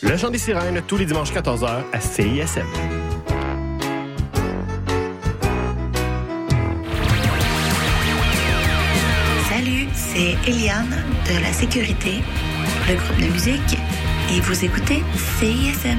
Le Chant des Sirènes, tous les dimanches 14h à CISM. Salut, c'est Eliane de La Sécurité, le groupe de musique, et vous écoutez CISM.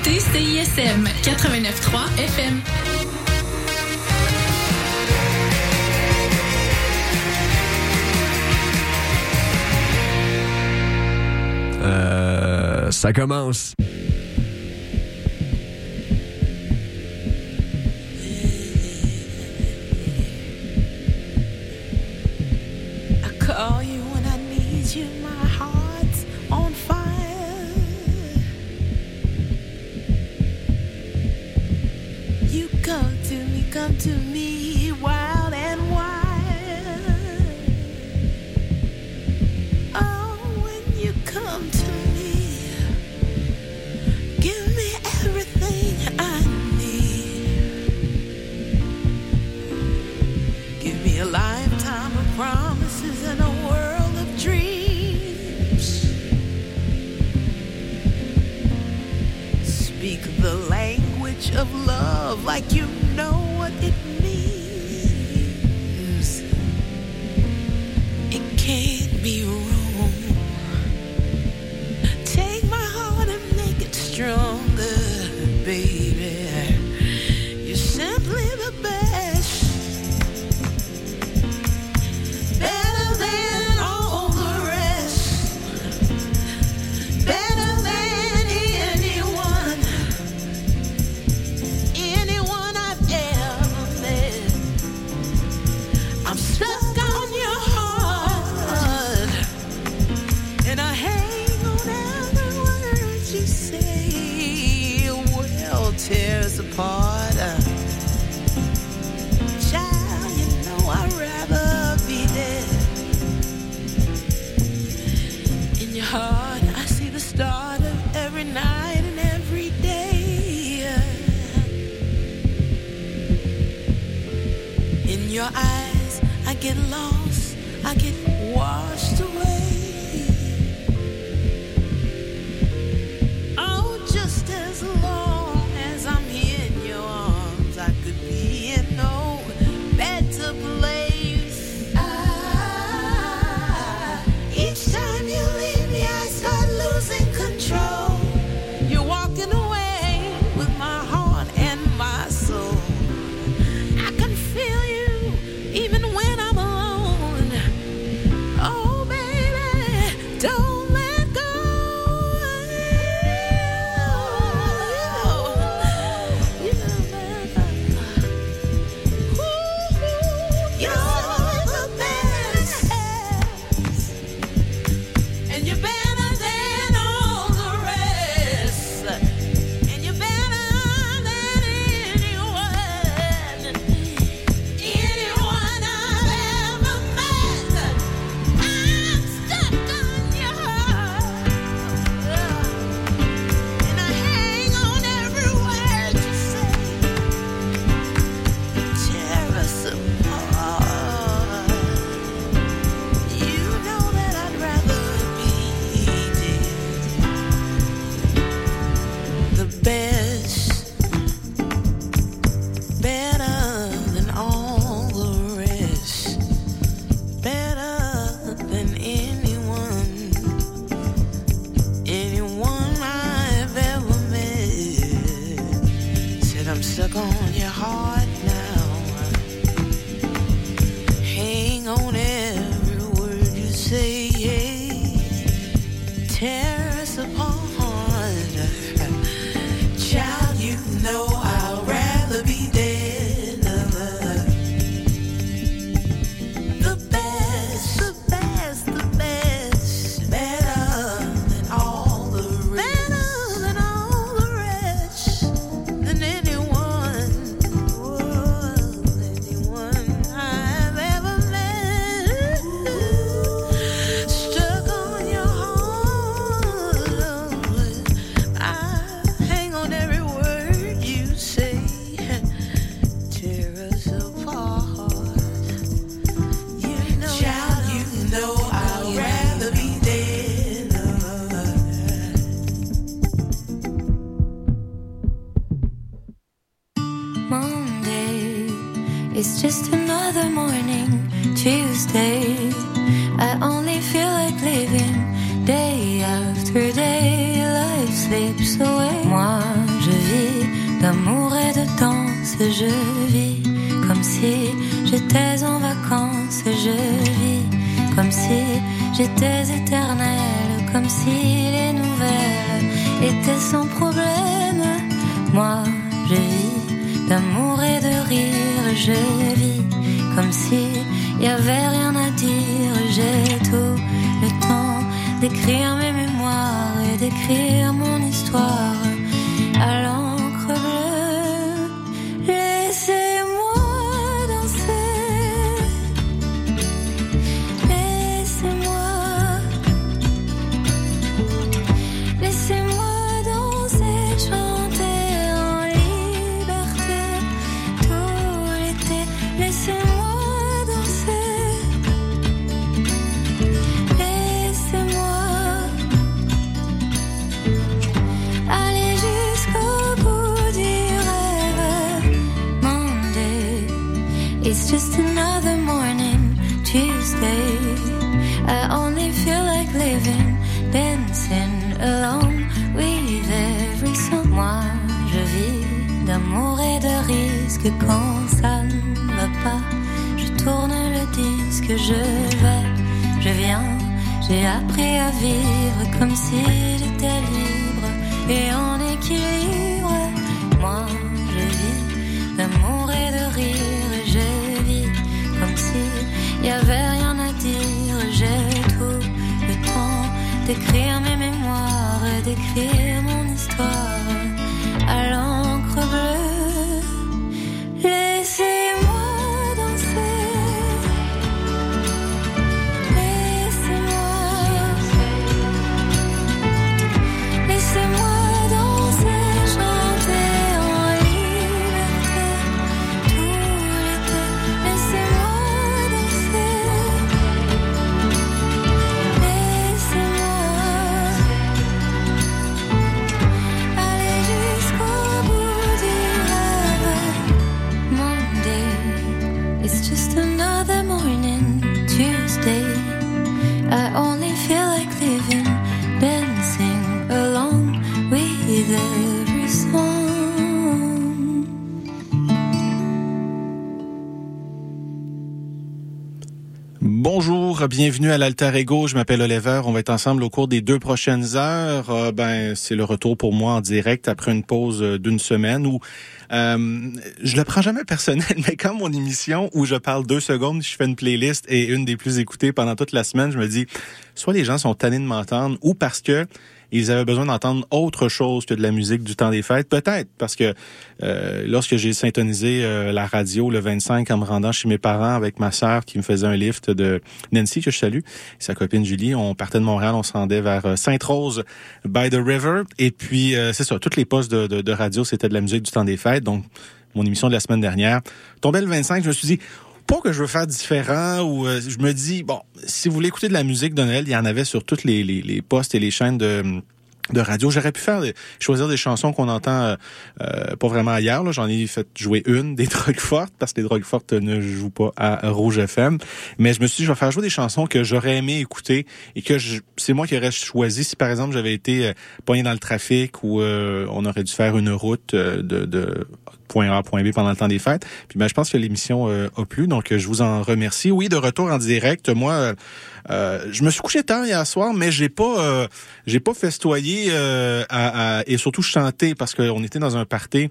écoutez CISM 89.3 FM. Euh, ça commence. like you. Libre et en équilibre. Moi, je vis d'amour et de rire. Je vis comme si y avait rien à dire. J'ai tout le temps d'écrire Bienvenue à l'Alter Ego. Je m'appelle Oliver. On va être ensemble au cours des deux prochaines heures. Euh, ben, c'est le retour pour moi en direct après une pause euh, d'une semaine où euh, je le prends jamais personnel, mais quand mon émission où je parle deux secondes, je fais une playlist et une des plus écoutées pendant toute la semaine, je me dis soit les gens sont tannés de m'entendre ou parce que ils avaient besoin d'entendre autre chose que de la musique du temps des fêtes. Peut-être parce que euh, lorsque j'ai syntonisé euh, la radio le 25 en me rendant chez mes parents avec ma sœur qui me faisait un lift de Nancy que je salue, et sa copine Julie, on partait de Montréal, on se rendait vers euh, Sainte-Rose by the River. Et puis euh, c'est ça, toutes les postes de, de, de radio, c'était de la musique du temps des fêtes. Donc mon émission de la semaine dernière tombait le 25, je me suis dit pas que je veux faire différent ou euh, je me dis bon si vous voulez écouter de la musique de Noël il y en avait sur toutes les, les, les postes et les chaînes de de radio. J'aurais pu faire choisir des chansons qu'on entend euh, euh, pas vraiment ailleurs. J'en ai fait jouer une des drogues fortes parce que les drogues fortes ne jouent pas à Rouge FM. Mais je me suis dit je vais faire jouer des chansons que j'aurais aimé écouter et que c'est moi qui aurais choisi si par exemple j'avais été euh, poigné dans le trafic ou euh, on aurait dû faire une route euh, de, de point A point B pendant le temps des fêtes. Puis ben, je pense que l'émission euh, a plu, donc je vous en remercie. Oui, de retour en direct. Moi, euh, euh, je me suis couché tard hier soir, mais j'ai pas euh, j'ai pas festoyé euh, à, à- et surtout chanté parce qu'on était dans un party.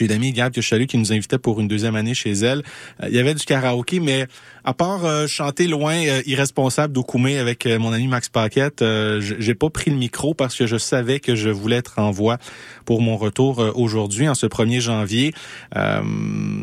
Une amie, Gab, que je salue, qui nous invitait pour une deuxième année chez elle. Euh, il y avait du karaoké, mais à part euh, chanter loin, euh, irresponsable d'Okoumé avec euh, mon ami Max Paquette, euh, j'ai pas pris le micro parce que je savais que je voulais être en voix pour mon retour euh, aujourd'hui, en ce 1er janvier. Euh,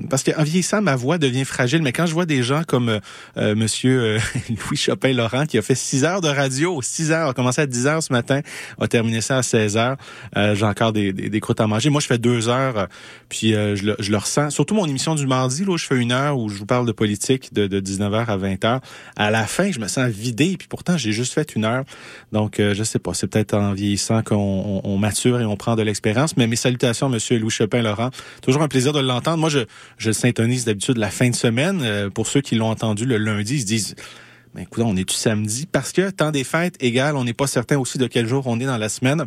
parce qu'en vieillissant, ma voix devient fragile. Mais quand je vois des gens comme Monsieur Louis Chopin-Laurent, qui a fait 6 heures de radio, 6 heures, a commencé à 10 heures ce matin, a terminé ça à 16 heures, j'ai encore des, des, des croûtes à manger. Moi, je fais 2 heures, puis je, le, je le ressens. Surtout mon émission du mardi, là, où je fais une heure où je vous parle de politique de, de 19h à 20h. À la fin, je me sens vidé, puis pourtant, j'ai juste fait une heure. Donc, euh, je sais pas, c'est peut-être en vieillissant qu'on on, on mature et on prend de l'expérience. Mais mes salutations, Monsieur Louis Chopin-Laurent. Toujours un plaisir de l'entendre. Moi, je, je syntonise d'habitude la fin de semaine. Euh, pour ceux qui l'ont entendu le lundi, ils se disent... Ben, écoute, on est-tu samedi? Parce que temps des fêtes égale, on n'est pas certain aussi de quel jour on est dans la semaine.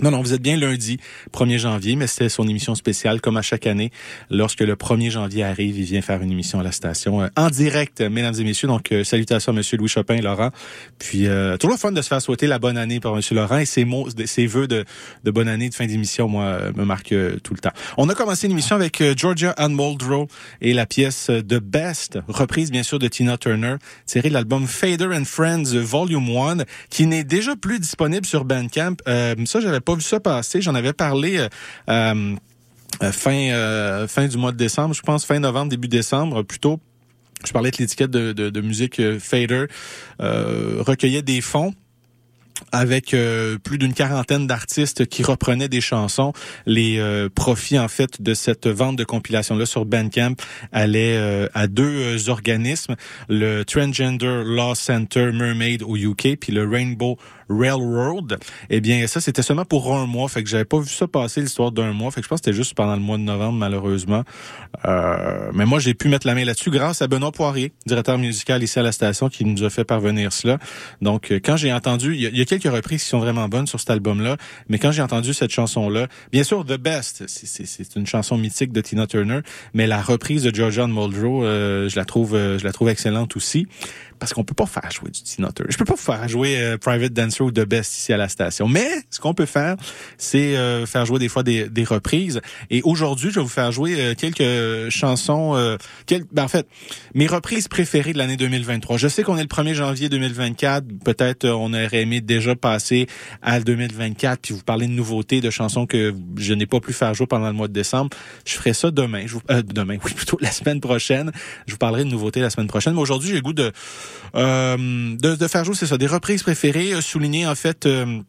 Non, non, vous êtes bien lundi, 1er janvier, mais c'était son émission spéciale, comme à chaque année. Lorsque le 1er janvier arrive, il vient faire une émission à la station euh, en direct, mesdames et messieurs. Donc, euh, salutations à Monsieur Louis Chopin et Laurent. Puis, euh, toujours fun de se faire souhaiter la bonne année par Monsieur Laurent et ses mots, ses vœux de, de bonne année, de fin d'émission, moi, euh, me marquent euh, tout le temps. On a commencé l'émission avec euh, Georgia Ann Muldrow et la pièce The Best, reprise bien sûr de Tina Turner, tirée de l'album Fader and Friends Volume 1, qui n'est déjà plus disponible sur Bandcamp. Ça, j'avais pas vu ça passer. J'en avais parlé euh, euh, euh, fin euh, fin du mois de décembre, je pense fin novembre, début décembre, plutôt. Je parlais de l'étiquette de, de, de musique euh, Fader, euh, recueillait des fonds avec euh, plus d'une quarantaine d'artistes qui reprenaient des chansons. Les euh, profits, en fait, de cette vente de compilation-là sur Bandcamp allaient euh, à deux organismes, le Transgender Law Center Mermaid au UK, puis le Rainbow Railroad. Eh bien, ça, c'était seulement pour un mois, fait que j'avais pas vu ça passer l'histoire d'un mois, fait que je pense que c'était juste pendant le mois de novembre, malheureusement. Euh, mais moi, j'ai pu mettre la main là-dessus grâce à Benoît Poirier, directeur musical ici à la station, qui nous a fait parvenir cela. Donc, euh, quand j'ai entendu, il y, a- quelques reprises qui sont vraiment bonnes sur cet album-là, mais quand j'ai entendu cette chanson-là, bien sûr, The Best, c'est- une chanson mythique de Tina Turner, mais la reprise de Georgia Muldrow, euh, je la trouve, euh, je la trouve excellente aussi parce qu'on peut pas faire jouer du Tina Turner. Je peux pas faire jouer euh, Private Dancer ou The Best ici à la station. Mais ce qu'on peut faire, c'est euh, faire jouer des fois des, des reprises. Et aujourd'hui, je vais vous faire jouer euh, quelques chansons. Euh, quel- ben, en fait, mes reprises préférées de l'année 2023. Je sais qu'on est le 1er janvier 2024. Peut-être euh, on aurait aimé déjà passer à 2024 puis vous parler de nouveautés, de chansons que je n'ai pas pu faire jouer pendant le mois de décembre. Je ferai ça demain. Je euh, demain, oui, plutôt la semaine prochaine. Je vous parlerai de nouveautés la semaine prochaine. Mais aujourd'hui, j'ai le goût de de, de faire jouer, c'est ça, des reprises préférées, euh, souligner en fait euh,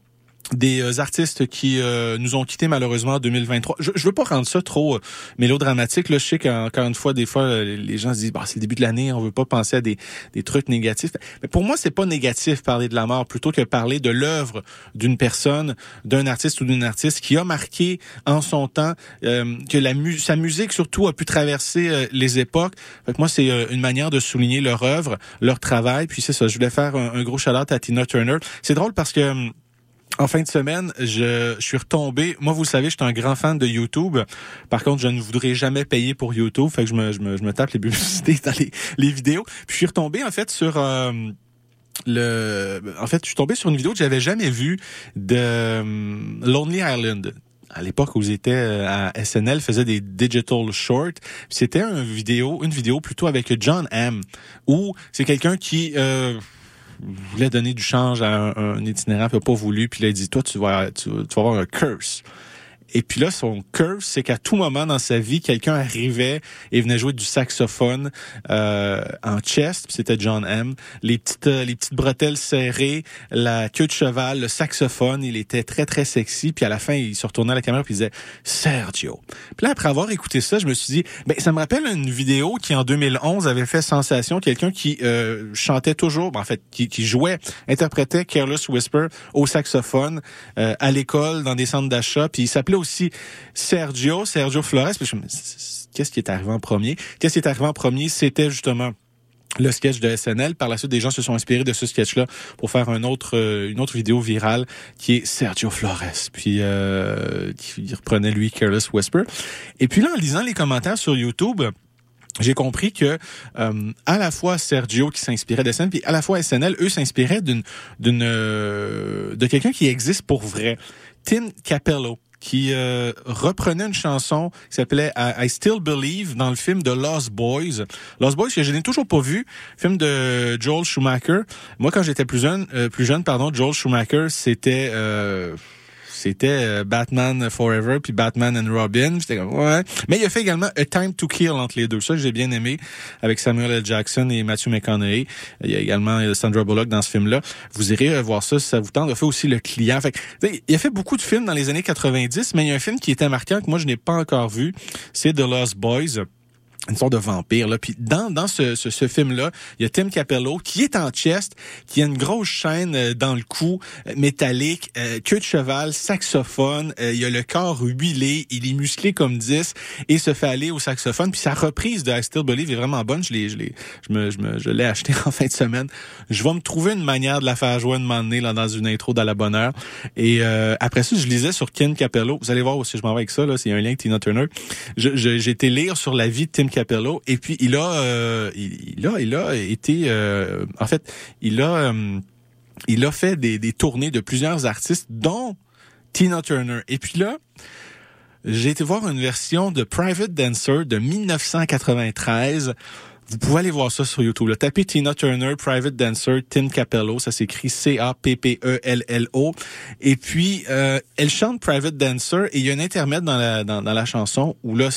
des euh, artistes qui euh, nous ont quittés malheureusement en 2023. Je, je veux pas rendre ça trop euh, mélodramatique. Là, je sais qu'encore une fois, des fois, euh, les gens se disent, bah, c'est le début de l'année, on veut pas penser à des, des trucs négatifs. Mais pour moi, c'est pas négatif parler de la mort plutôt que parler de l'œuvre d'une personne, d'un artiste ou d'une artiste qui a marqué en son temps, euh, que la mu sa musique surtout a pu traverser euh, les époques. Fait que moi, c'est une manière de souligner leur œuvre, leur travail. Puis c'est ça, je voulais faire un, un gros shout-out à Tina Turner. C'est drôle parce que hum, en fin de semaine, je, je suis retombé. Moi, vous le savez, je suis un grand fan de YouTube. Par contre, je ne voudrais jamais payer pour YouTube. Fait que je me, tape les publicités dans les, les vidéos. Puis je suis retombé, en fait, sur... euh, le, en fait, je suis tombé sur une vidéo que j'avais jamais vue de euh, Lonely Island. À l'époque où j'étais euh, à SNL, faisait des digital shorts. C'était une vidéo, une vidéo plutôt avec John M. Où c'est quelqu'un qui euh, voulait donner du change à un, un itinérant, puis il a pas voulu, puis il a dit toi tu vas, tu vas avoir un curse. Et puis là, son curse, c'est qu'à tout moment dans sa vie, quelqu'un arrivait et venait jouer du saxophone euh, en chest. puis C'était John M. Les petites, euh, les petites bretelles serrées, la queue de cheval, le saxophone. Il était très très sexy. Puis à la fin, il se retournait à la caméra puis il disait Sergio. Puis là, après avoir écouté ça, je me suis dit, ben ça me rappelle une vidéo qui en 2011 avait fait sensation. Quelqu'un qui euh, chantait toujours, ben, en fait, qui, qui jouait, interprétait Careless Whisper au saxophone euh, à l'école, dans des centres d'achat. Puis il s'appelait aussi Sergio, Sergio Flores. Qu'est-ce qui est arrivé en premier? Qu'est-ce qui est arrivé en premier? C'était justement le sketch de SNL. Par la suite, des gens se sont inspirés de ce sketch-là pour faire euh, une autre vidéo virale qui est Sergio Flores, puis euh, qui reprenait lui Careless Whisper. Et puis là, en lisant les commentaires sur YouTube, j'ai compris que euh, à la fois Sergio qui s'inspirait de SNL, puis à la fois SNL, eux s'inspiraient d'une d'une euh, de quelqu'un qui existe pour vrai, Tim Capello qui euh, reprenait une chanson qui s'appelait I, Still Believe dans le film de Lost Boys. Lost Boys que je n'ai toujours pas vu, film de Joel Schumacher. Moi quand j'étais plus jeune, euh, plus jeune pardon, Joel Schumacher, c'était euh, c'était euh, Batman Forever puis Batman and Robin. J'étais comme ouais. Mais il a fait également A Time to Kill entre les deux. Ça j'ai bien aimé avec Samuel L. Jackson et Matthew McConaughey. Il y a également euh, Sandra Bullock dans ce film-là. Vous irez voir ça si ça vous tente. Il a fait aussi Le Client. Fait que, il a fait beaucoup de films dans les années 90, mais il y a un film qui était marquant que moi je n'ai pas encore vu. C'est The Lost Boys une sorte de vampire là. Puis dans dans ce, ce, ce film là il y a Tim Capello qui est en chest qui a une grosse chaîne euh, dans le cou euh, métallique euh, queue de cheval saxophone euh, il a le corps huilé il est musclé comme 10 et se fait aller au saxophone. Puis sa reprise de I Still est vraiment bonne. Je l'ai je l'ai je me je me je l'ai acheté en fin de semaine. Je vais me trouver une manière de la faire jouer un moment donné là dans une intro dans la bonne heure. Et euh, après ça je lisais sur Ken Capello. Vous allez voir aussi je m'en vais avec ça là. C'est un lien Tina Turner. J'ai été lire sur la vie de Tim Capello. Et puis il a euh, il, il a il a été euh, en fait il a euh, il a fait des, des tournées de plusieurs artistes dont Tina Turner. Et puis là j'ai été voir une version de Private Dancer de 1993 vous pouvez aller voir ça sur YouTube. Là. Tapez Tina Turner, Private Dancer, Tim Capello. Ça s'écrit C-A-P-P-E-L-L-O. Et puis, euh, elle chante Private Dancer et il y a un intermède dans la, dans, dans la chanson où là,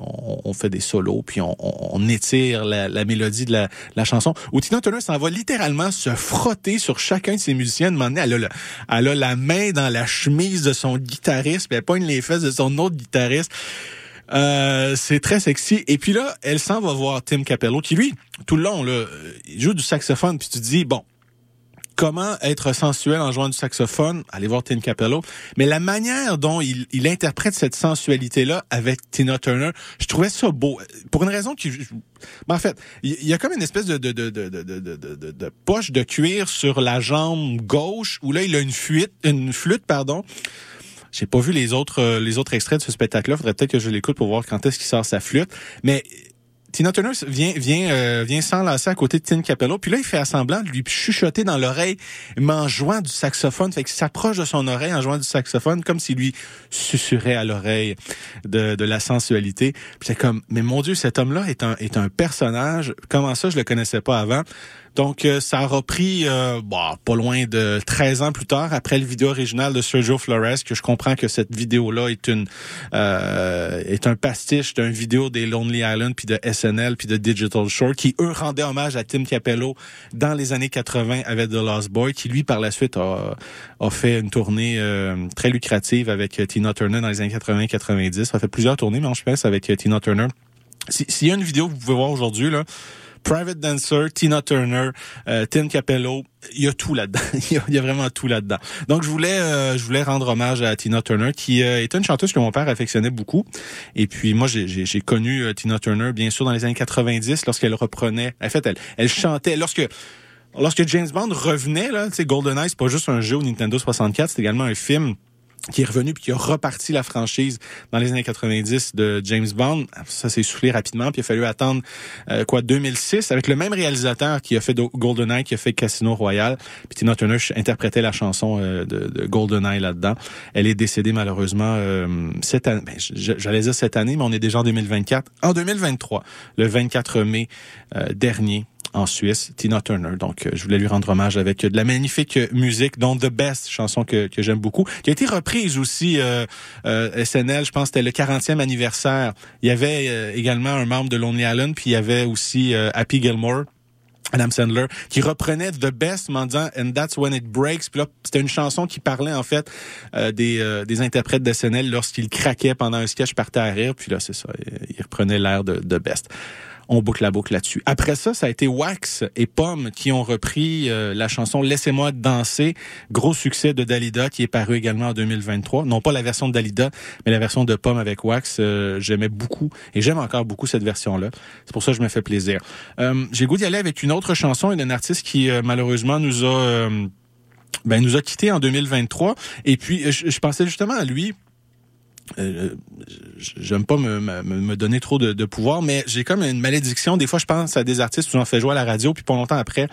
on, on fait des solos puis on, on- étire la, la mélodie de la, la chanson. Où Tina Turner s'en va littéralement se frotter sur chacun de ses musiciens. Donné, elle a, le- elle a la main dans la chemise de son guitariste puis elle pogne les fesses de son autre guitariste. Euh, c'est très sexy. Et puis là, elle s'en va voir Tim Capello, qui lui, tout le long, là, il joue du saxophone, puis tu te dis, bon, comment être sensuel en jouant du saxophone? Allez voir Tim Capello. Mais la manière dont il, interprète cette sensualité-là avec Tina Turner, je trouvais ça beau. Pour une raison qui... ben, en fait, il y a comme une espèce de- de poche de cuir sur la jambe gauche, où là, il a une fuite, une flûte, pardon, j'ai pas vu les autres euh, les autres extraits de ce spectacle-là. Faudrait peut-être que je l'écoute pour voir quand est-ce qu'il sort sa flûte. Mais Tina Turner vient vient euh, vient s'enlacer à côté de Tim Capello, puis là il fait semblant de lui chuchoter dans l'oreille, mais en jouant du saxophone, fait qu'il s'approche de son oreille en jouant du saxophone comme s'il lui susurrait à l'oreille de, de la sensualité. Puis c'est comme mais mon dieu, cet homme-là est un est un personnage. Comment ça je le connaissais pas avant? Donc, euh, ça aura pris euh, bah, pas loin de 13 ans plus tard, après le vidéo original de Sergio Flores, que je comprends que cette vidéo-là est une euh, est un pastiche d'une vidéo des Lonely Island, puis de SNL, puis de Digital Shore, qui, eux, rendaient hommage à Tim Capello dans les années 80 avec The Lost Boy, qui, lui, par la suite, a, a fait une tournée euh, très lucrative avec Tina Turner dans les années 80-90. Ça a fait plusieurs tournées, mais je pense, avec Tina Turner. Si- S'il y a une vidéo que vous pouvez voir aujourd'hui, là, Private Dancer, Tina Turner, euh, Tim Capello, il y a tout là-dedans. il, y a, vraiment tout là-dedans. Donc je voulais, euh, je voulais rendre hommage à Tina Turner, qui euh, était une chanteuse que mon père affectionnait beaucoup. Et puis moi, j'ai connu euh, Tina Turner, bien sûr, dans les années 90, lorsqu'elle reprenait. En fait, elle, elle chantait lorsque. Lorsque James Bond revenait, là, tu sais, GoldenEye, c'est pas juste un jeu au Nintendo 64, c'est également un film qui est revenu puis qui a reparti la franchise dans les années 90 de James Bond. Ça s'est soufflé rapidement puis il a fallu attendre euh, quoi 2006 avec le même réalisateur qui a fait GoldenEye, qui a fait Casino Royale. Puis Tina Turner interprétait la chanson euh, de, de GoldenEye là-dedans. Elle est décédée malheureusement euh, cette année. Ben, J'allais dire cette année, mais on est déjà en 2024. En 2023, le 24 mai dernier en Suisse, Tina Turner. Donc, euh, je voulais lui rendre hommage avec euh, de la magnifique euh, musique, dont The Best, chanson que, que j'aime beaucoup, qui a été reprise aussi euh, euh, SNL, je pense c'était le 40e anniversaire. Il y avait également un membre de Lonely Island, puis il y avait aussi Happy Gilmore. Adam Sandler, qui reprenait The Best en disant And That's When It Breaks. Puis là, c'était une chanson qui parlait en fait euh, des, euh, des interprètes de SNL lorsqu'ils craquaient pendant un sketch partaient à rire. Puis là, c'est ça, il reprenait l'air de The Best on boucle la boucle là-dessus. Après ça, ça a été Wax et Pomme qui ont repris euh, la chanson Laissez-moi danser, gros succès de Dalida qui est paru également en 2023. Non pas la version de Dalida, mais la version de Pomme avec Wax. Euh, J'aimais beaucoup et j'aime encore beaucoup cette version-là. C'est pour ça que je me fais plaisir. Euh, J'ai goût d'y aller avec une autre chanson et d'un artiste qui euh, malheureusement nous a euh, ben, nous a quittés en 2023. Et puis je pensais justement à lui euh, j'aime pas me, me, me donner trop de, de pouvoir, mais j'ai comme une malédiction. Des fois, je pense à des artistes où j'en fais jouer à la radio, puis pas longtemps après,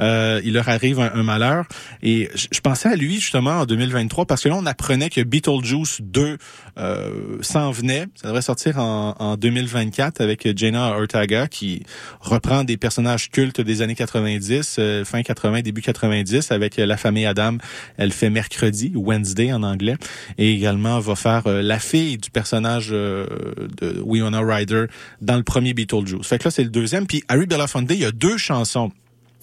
euh, il leur arrive un, un malheur. Et je, pensais à lui justement en 2023 parce que là, on apprenait que Beetlejuice 2 euh, s'en venait. Ça devrait sortir en, en 2024 avec Jenna Ortega qui reprend des personnages cultes des années 90, euh, fin 80, début 90 avec la famille Adam. Elle fait mercredi, Wednesday en anglais, et également va faire euh, la fille du personnage euh, de Winona Ryder dans le premier Beetlejuice. Fait que là, c'est le deuxième. Puis Harry Belafonte, il y a deux chansons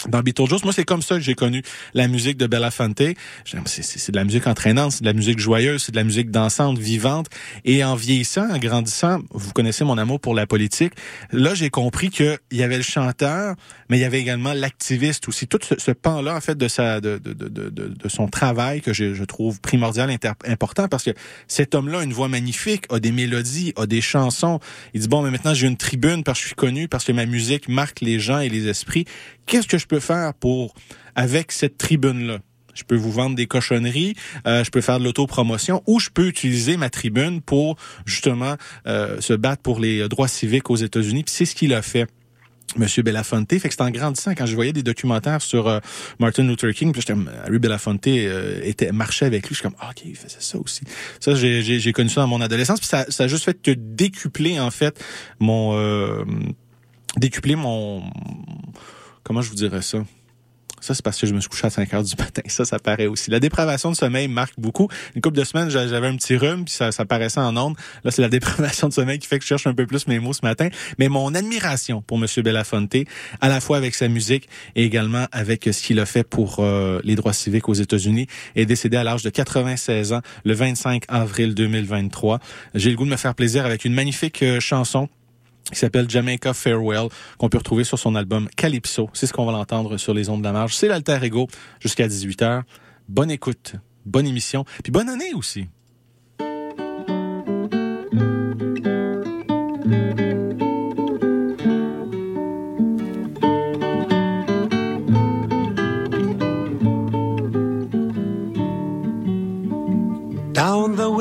dans Beetlejuice. Moi, c'est comme ça que j'ai connu la musique de Belafonte. J'aime- C'est, de la musique entraînante, c'est de la musique joyeuse, c'est de la musique dansante, vivante. Et en vieillissant, en grandissant, vous connaissez mon amour pour la politique. Là, j'ai compris qu'il y avait le chanteur, mais il y avait également l'activiste aussi. Tout ce, ce pan-là, en fait, de sa, de, de, de, de, son travail que je, je trouve primordial, important, parce que cet homme-là a une voix magnifique, a des mélodies, a des chansons. Il dit, bon, mais maintenant, j'ai une tribune parce que je suis connu, parce que ma musique marque les gens et les esprits. Qu'est-ce que je peux faire pour, avec cette tribune-là? Je peux vous vendre des cochonneries, euh, je peux faire de l'autopromotion ou je peux utiliser ma tribune pour justement euh, se battre pour les droits civiques aux États-Unis. Puis c'est ce qu'il a fait. Monsieur Belafonte, fait que c'est en grandissant quand je voyais des documentaires sur euh, Martin Luther King, puis j'étais comme, Harry Belafonte euh, était marchait avec lui, je suis comme OK, il faisait ça aussi. Ça j'ai j'ai j'ai connu ça dans mon adolescence, puis ça ça a juste fait que décupler en fait mon euh, décupler mon comment je vous dirais ça? Ça, c'est parce que je me suis couché à 5 heures du matin. Ça, ça paraît aussi. La dépravation de sommeil marque beaucoup. Une couple de semaines, j'a- j'avais un petit rhume, puis ça, ça paraissait en ondes. Là, c'est la dépravation de sommeil qui fait que je cherche un peu plus mes mots ce matin. Mais mon admiration pour Monsieur Belafonte, à la fois avec sa musique et également avec ce qu'il a fait pour euh, les droits civiques aux États-Unis, est décédé à l'âge de 96 ans, le 25 avril 2023. J'ai le goût de me faire plaisir avec une magnifique euh, chanson qui s'appelle Jamaica Farewell, qu'on peut retrouver sur son album Calypso. C'est ce qu'on va l'entendre sur les ondes de la marge. C'est l'Alter Ego jusqu'à 18h. Bonne écoute, bonne émission, puis bonne année aussi.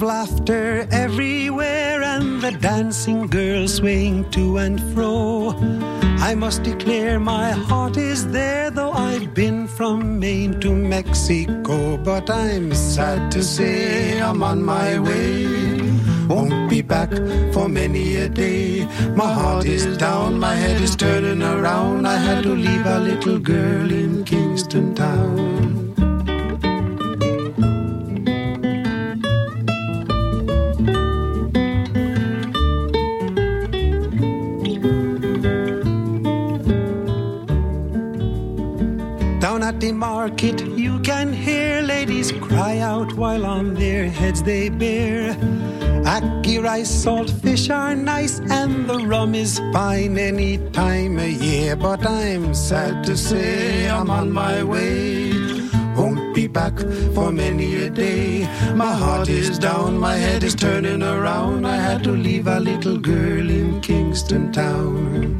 Of laughter everywhere and the dancing girls swaying to and fro. I must declare my heart is there, though I've been from Maine to Mexico. But I'm sad to say I'm on my way. Won't be back for many a day. My heart is down, my head is turning around. I had to leave a little girl in Kingston Town. While on their heads they bear. Ackee rice, salt fish are nice, and the rum is fine any time of year. But I'm sad to say I'm on my way. Won't be back for many a day. My heart is down, my head is turning around. I had to leave a little girl in Kingston Town.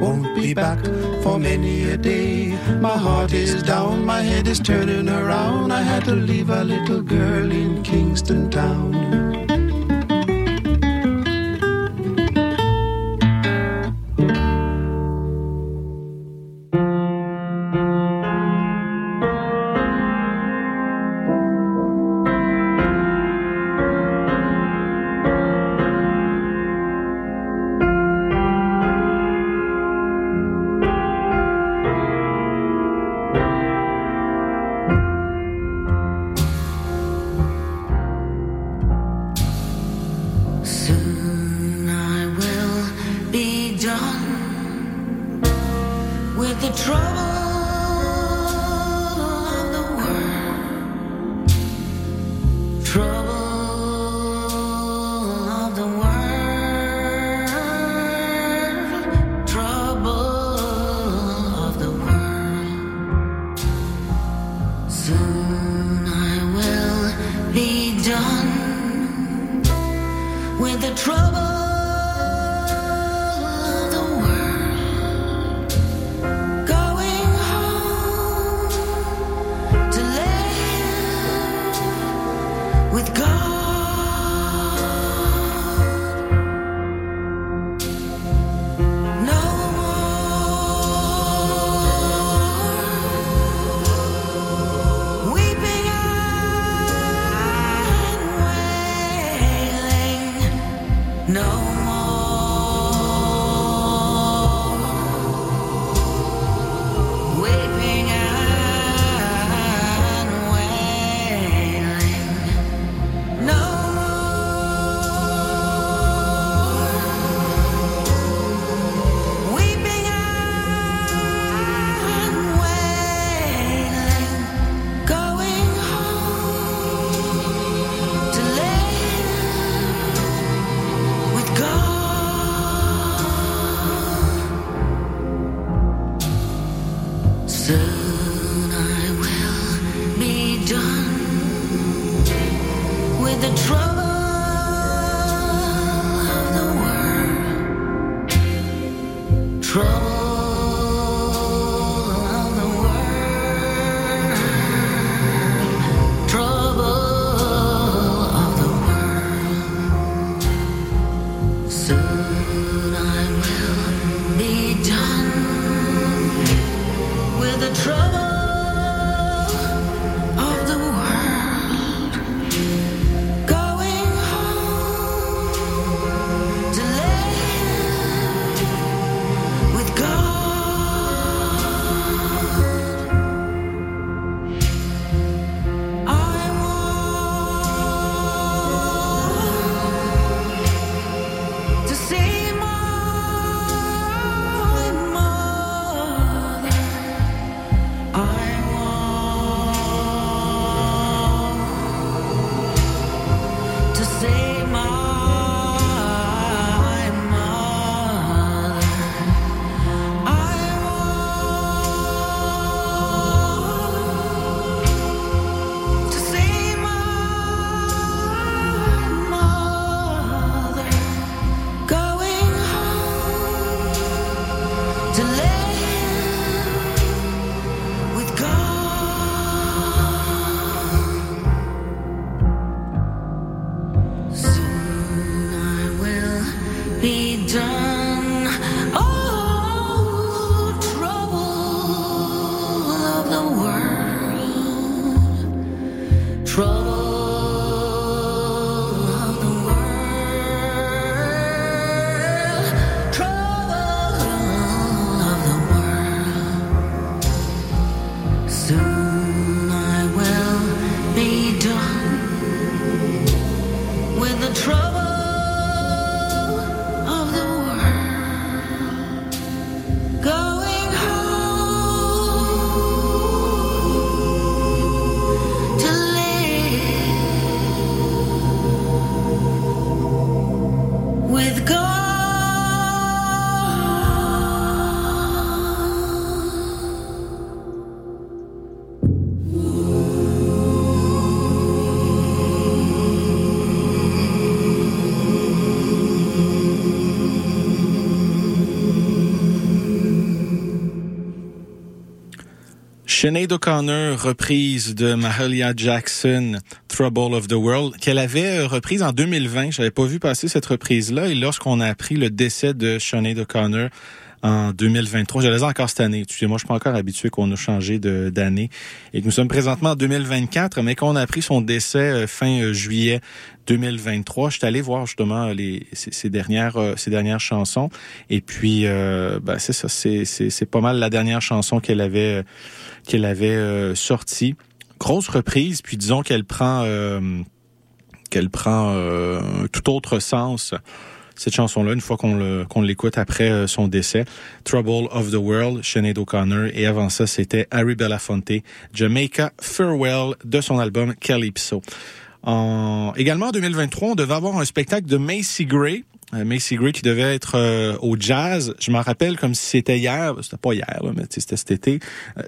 Won't be back for many a day. My heart is down, my head is turning around. I had to leave a little girl in Kingston Town. Sinead O'Connor, reprise de Mahalia Jackson, Trouble of the World, qu'elle avait euh, reprise en 2020. J'avais pas vu passer cette reprise-là. Et lorsqu'on a appris le décès de Sinead O'Connor en 2023, j'allais dire encore cette année. Excusez-moi, je suis pas encore habitué qu'on a changé d'année et que nous sommes présentement en 2024, mais qu'on a appris son décès euh, fin euh, juillet 2023. Je suis allé voir justement les ces, dernières euh, ces dernières chansons et puis euh, ben, c'est ça, c'est pas mal la dernière chanson qu'elle avait euh, qu'elle avait euh, sortie. Grosse reprise, puis disons qu'elle prend euh, qu'elle prend euh, tout autre sens cette chanson-là, une fois qu'on qu'on l'écoute après euh, son décès. Trouble of the World, Sinead O'Connor. Et avant ça, c'était Harry Belafonte, Jamaica Farewell de son album Calypso. En... Également en 2023, on devait avoir un spectacle de Macy Gray. Euh, Macy Gray qui devait être euh, au jazz. Je m'en rappelle comme si c'était hier. C'était pas hier, là, mais c'était cet été.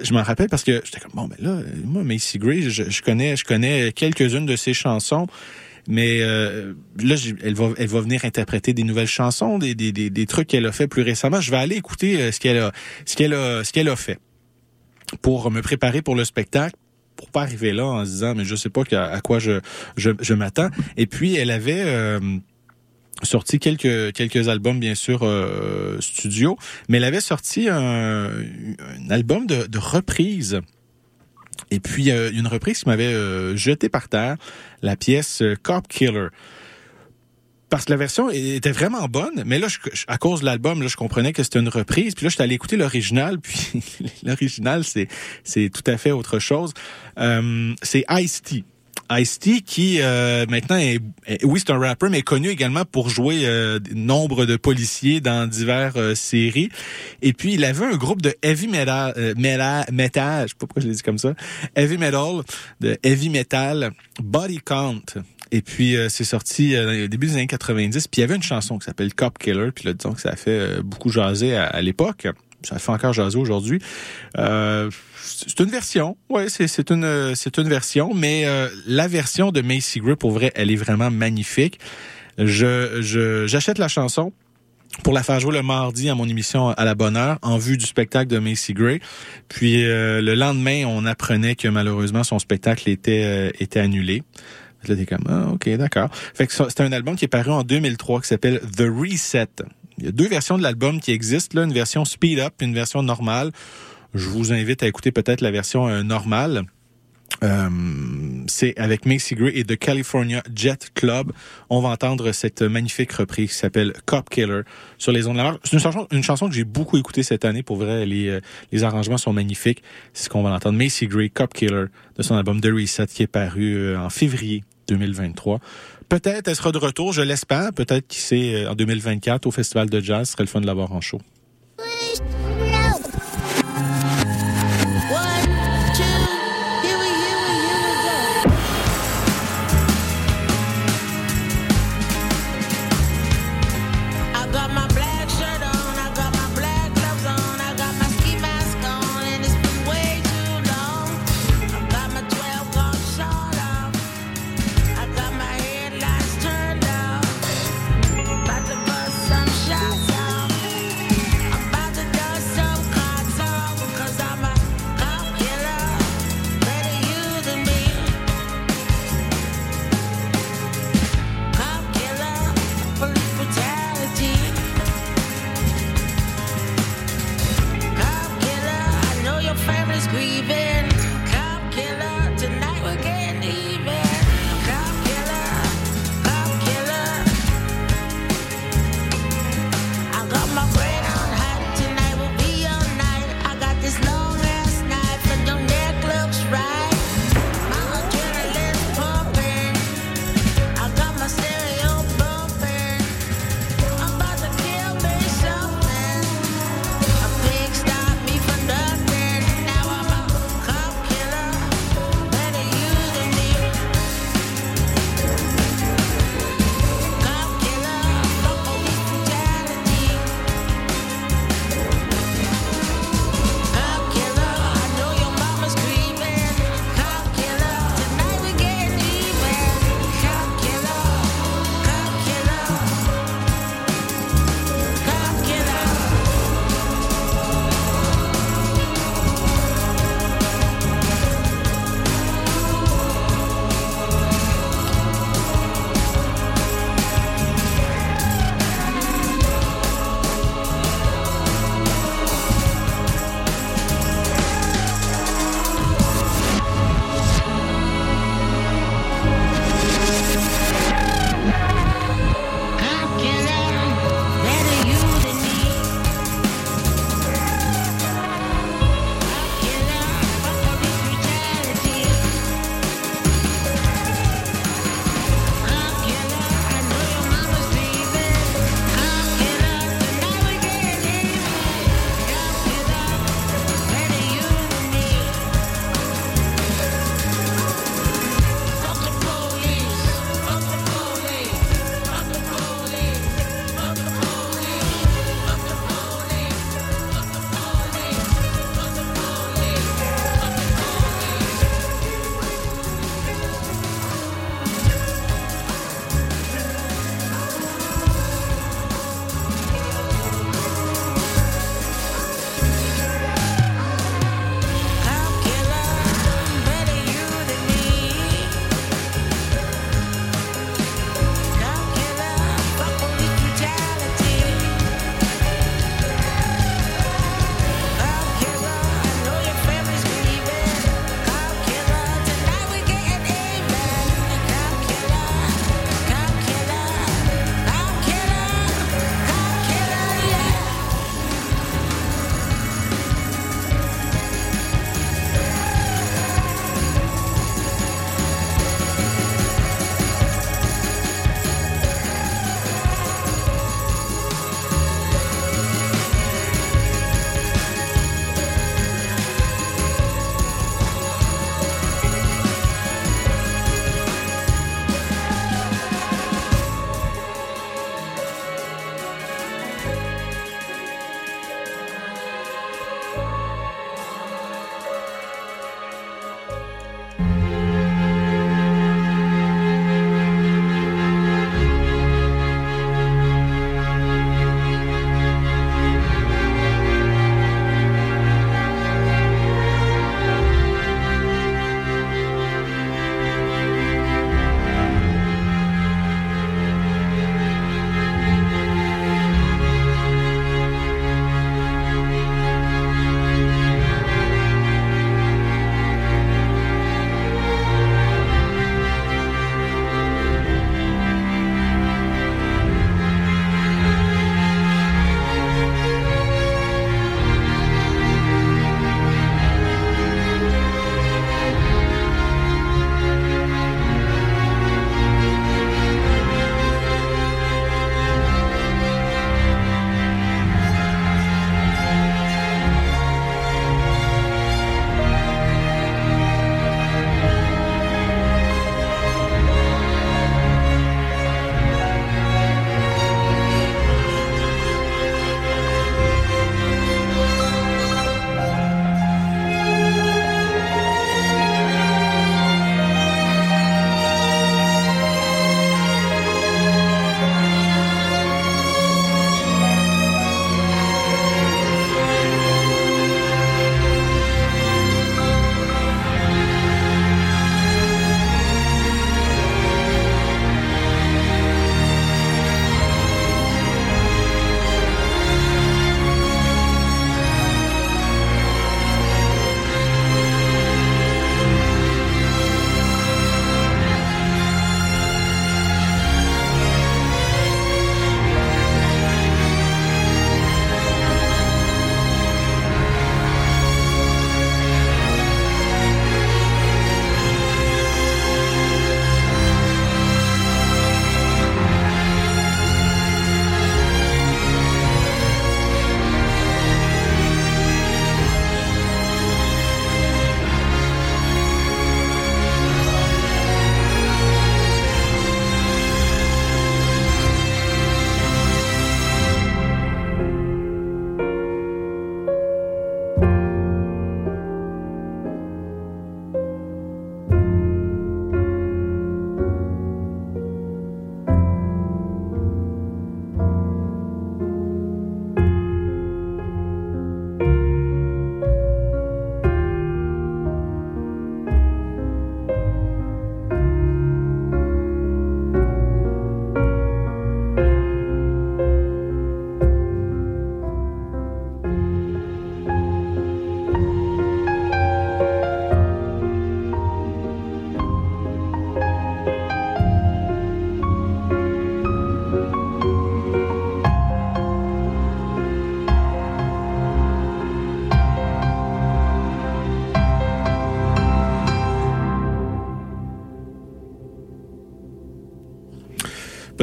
Je m'en rappelle parce que j'étais comme bon, ben là, moi Macy Gray, je connais, je connais quelques-unes de ses chansons. Mais euh, là, elle va, elle va venir interpréter des nouvelles chansons, des, des, des, trucs qu'elle a fait plus récemment. Je vais aller écouter euh, ce qu'elle a, ce qu'elle a, ce qu'elle a fait pour me préparer pour le spectacle pour pas arriver là en se disant mais je sais pas à quoi je je, je m'attends et puis elle avait euh, sorti quelques quelques albums bien sûr euh, studio mais elle avait sorti un, un album de, de reprises et puis euh, une reprise qui m'avait euh, jeté par terre la pièce euh, Cop Killer parce que la version était vraiment bonne, mais là, à cause de l'album, là, je comprenais que c'était une reprise. Puis là, j'étais allé écouter l'original, puis l'original, c'est c'est tout à fait autre chose. Euh, c'est Ice-T. Ice-T qui euh, maintenant est, oui c'est un rappeur mais connu également pour jouer euh, nombre de policiers dans diverses euh, séries. Et puis il avait un groupe de heavy metal euh, metal, metal je sais pas pourquoi je l'ai dit comme ça heavy metal de heavy metal Body Count. Et puis euh, c'est sorti au début des années 90 puis il y avait une chanson qui s'appelle Cop Killer puis là disons que ça a fait beaucoup jaser à, à l'époque ça fait encore jaser aujourd'hui. Euh, c'est une version, ouais, c'est une c'est une version, mais euh, la version de Macy Gray pour vrai, elle est vraiment magnifique. Je je j'achète la chanson pour la faire jouer le mardi à mon émission à la bonne heure en vue du spectacle de Macy Gray. Puis euh, le lendemain, on apprenait que malheureusement son spectacle était était annulé. Là, t'es comme, ah, ok, d'accord. Fait que c'est un album qui est paru en 2003 qui s'appelle The Reset. Il y a deux versions de l'album qui existent, une version speed up une version normale. Je vous invite à écouter peut-être la version euh, normale. Euh, c'est avec Macy Gray et The California Jet Club. On va entendre cette magnifique reprise qui s'appelle Cop Killer sur les ondes de la mer. C'est une chanson, que j'ai beaucoup écoutée cette année. Pour vrai, les, euh, les arrangements sont magnifiques. C'est ce qu'on va entendre. Macy Gray, Cop Killer, de son album The Reset qui est paru en février 2023. Peut-être elle sera de retour, je l'espère. Peut-être qui sait euh, en 2024 au Festival de Jazz. Ce serait le fun de l'avoir en show.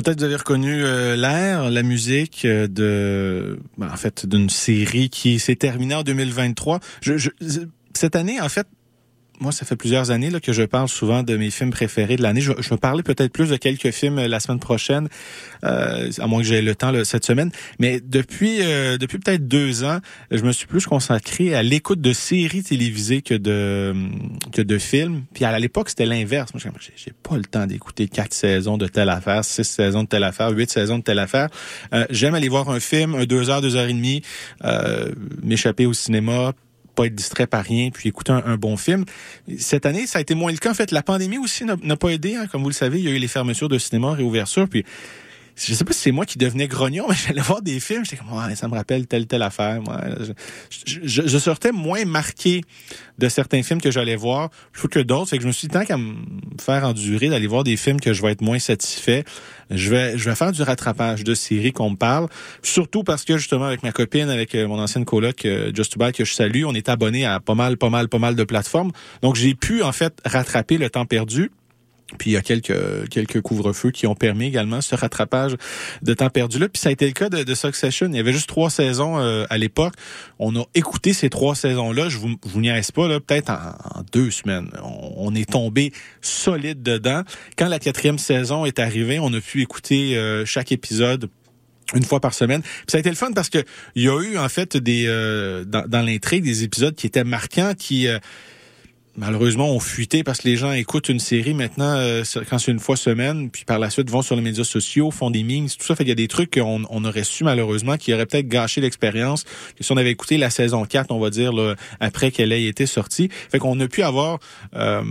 Peut-être vous avez reconnu euh, l'air, la musique euh, de, ben, en fait, d'une série qui s'est terminée en 2023. Je, je, cette année, en fait, moi, ça fait plusieurs années là, que je parle souvent de mes films préférés de l'année. Je, je vais parler peut-être plus de quelques films euh, la semaine prochaine, euh, à moins que j'aie le temps là, cette semaine. Mais depuis euh, depuis peut-être deux ans, je me suis plus consacré à l'écoute de séries télévisées que de que de films. Puis à l'époque, c'était l'inverse. Moi, j'ai- j'ai pas le temps d'écouter quatre saisons de telle affaire, six saisons de telle affaire, huit saisons de telle affaire. Euh, J'aime aller voir un film, un deux heures, deux heures et demie, euh, m'échapper au cinéma, pas être distrait par rien, puis écouter un, bon film. Cette année, ça a été moins le cas. En fait, la pandémie aussi n'a pas aidé. hein. Comme vous le savez, il y a eu les fermetures de cinéma, réouverture, puis je sais pas si c'est moi qui devenais grognon, mais j'allais voir des films, j'étais comme, ouais, ça me rappelle telle, telle affaire. Moi, je sortais moins marqué de certains films que j'allais voir plutôt que d'autres. Fait que je me suis dit, tant qu'à me faire endurer d'aller voir des films que je vais être moins satisfait, je vais, je vais faire du rattrapage de séries qu'on me parle. Surtout parce que, justement, avec ma copine, avec euh, mon ancienne coloc, euh, Just to Buy, que je salue, on est abonné à pas mal, pas mal, pas mal de plateformes. Donc, j'ai pu, en fait, rattraper le temps perdu. Puis il y a quelques quelques couvre-feux qui ont permis également ce rattrapage de temps perdu là. Puis ça a été le cas de, Succession. Il y avait juste trois saisons euh, à l'époque. On a écouté ces trois saisons là. Je vous je vous niaise pas là. Peut-être en, deux semaines, on, est tombé solide dedans. Quand la quatrième saison est arrivée, on a pu écouter euh, chaque épisode une fois par semaine. Puis ça a été le fun parce que il y a eu en fait des euh, dans, dans l'intrigue des épisodes qui étaient marquants, qui malheureusement ont fuité parce que les gens écoutent une série maintenant euh, quand c'est une fois semaine, puis par la suite vont sur les médias sociaux, font des memes, tout ça. Fait qu'il y a des trucs qu'on on aurait su malheureusement qui auraient peut-être gâché l'expérience. Si on avait écouté la saison 4, on va dire, après qu'elle ait été sortie. Fait qu'on a pu avoir euh,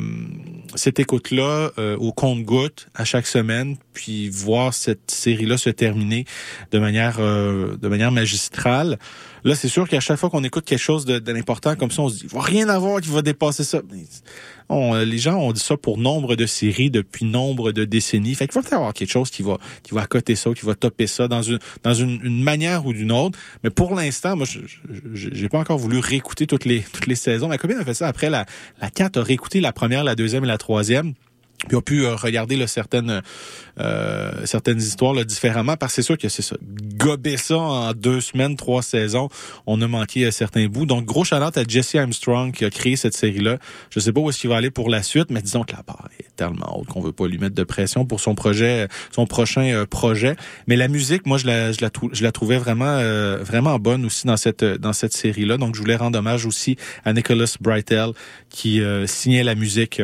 cette écoute-là euh, au compte-goutte à chaque semaine, puis voir cette série-là se terminer de manière euh, de manière magistrale. Là, c'est sûr qu'à chaque fois qu'on écoute quelque chose l'important comme ça, on se dit, il va rien avoir qui va dépasser ça. Euh, les gens ont dit ça pour nombre de séries depuis nombre de décennies. Fait qu'il va avoir quelque chose qui va, qui va accoter ça, qui va topper ça dans une, dans une, manière ou d'une autre. Mais pour l'instant, moi, j'ai pas encore voulu réécouter toutes les, toutes les saisons. Ma copine a fait ça après la, la 4 a réécouté la première, la deuxième et la troisième puis on a pu euh, regarder là, certaines euh, certaines histoires là, différemment parce que c'est sûr que c'est ça. Gober ça en deux semaines trois saisons on a manqué euh, certains bouts. Donc gros shout à Jesse Armstrong qui a créé cette série là je sais pas où est-ce qu'il va aller pour la suite mais disons que la barre est tellement haute qu'on veut pas lui mettre de pression pour son projet son prochain euh, projet. Mais la musique moi je la je la, je la trouvais vraiment euh, vraiment bonne aussi dans cette dans cette série là donc je voulais rendre hommage aussi à Nicholas Brightel qui euh, signait la musique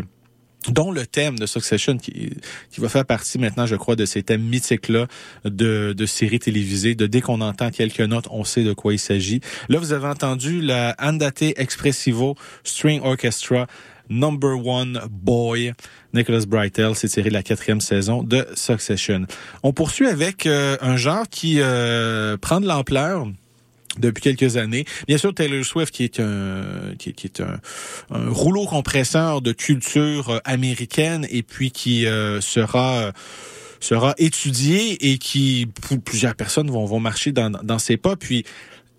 dont le thème de Succession, qui, qui va faire partie maintenant, je crois, de ces thèmes mythiques-là de, de séries télévisées, de dès qu'on entend quelques notes, on sait de quoi il s'agit. Là, vous avez entendu la Andate Expressivo String Orchestra Number One Boy, Nicholas Brightel, c'est tiré la quatrième saison de Succession. On poursuit avec euh, un genre qui euh, prend de l'ampleur depuis quelques années. Bien sûr, Taylor Swift, qui est un, qui, qui est un, un rouleau compresseur de culture euh, américaine et puis qui euh, sera euh, sera étudié et qui plusieurs personnes vont vont marcher dans dans ses pas. Puis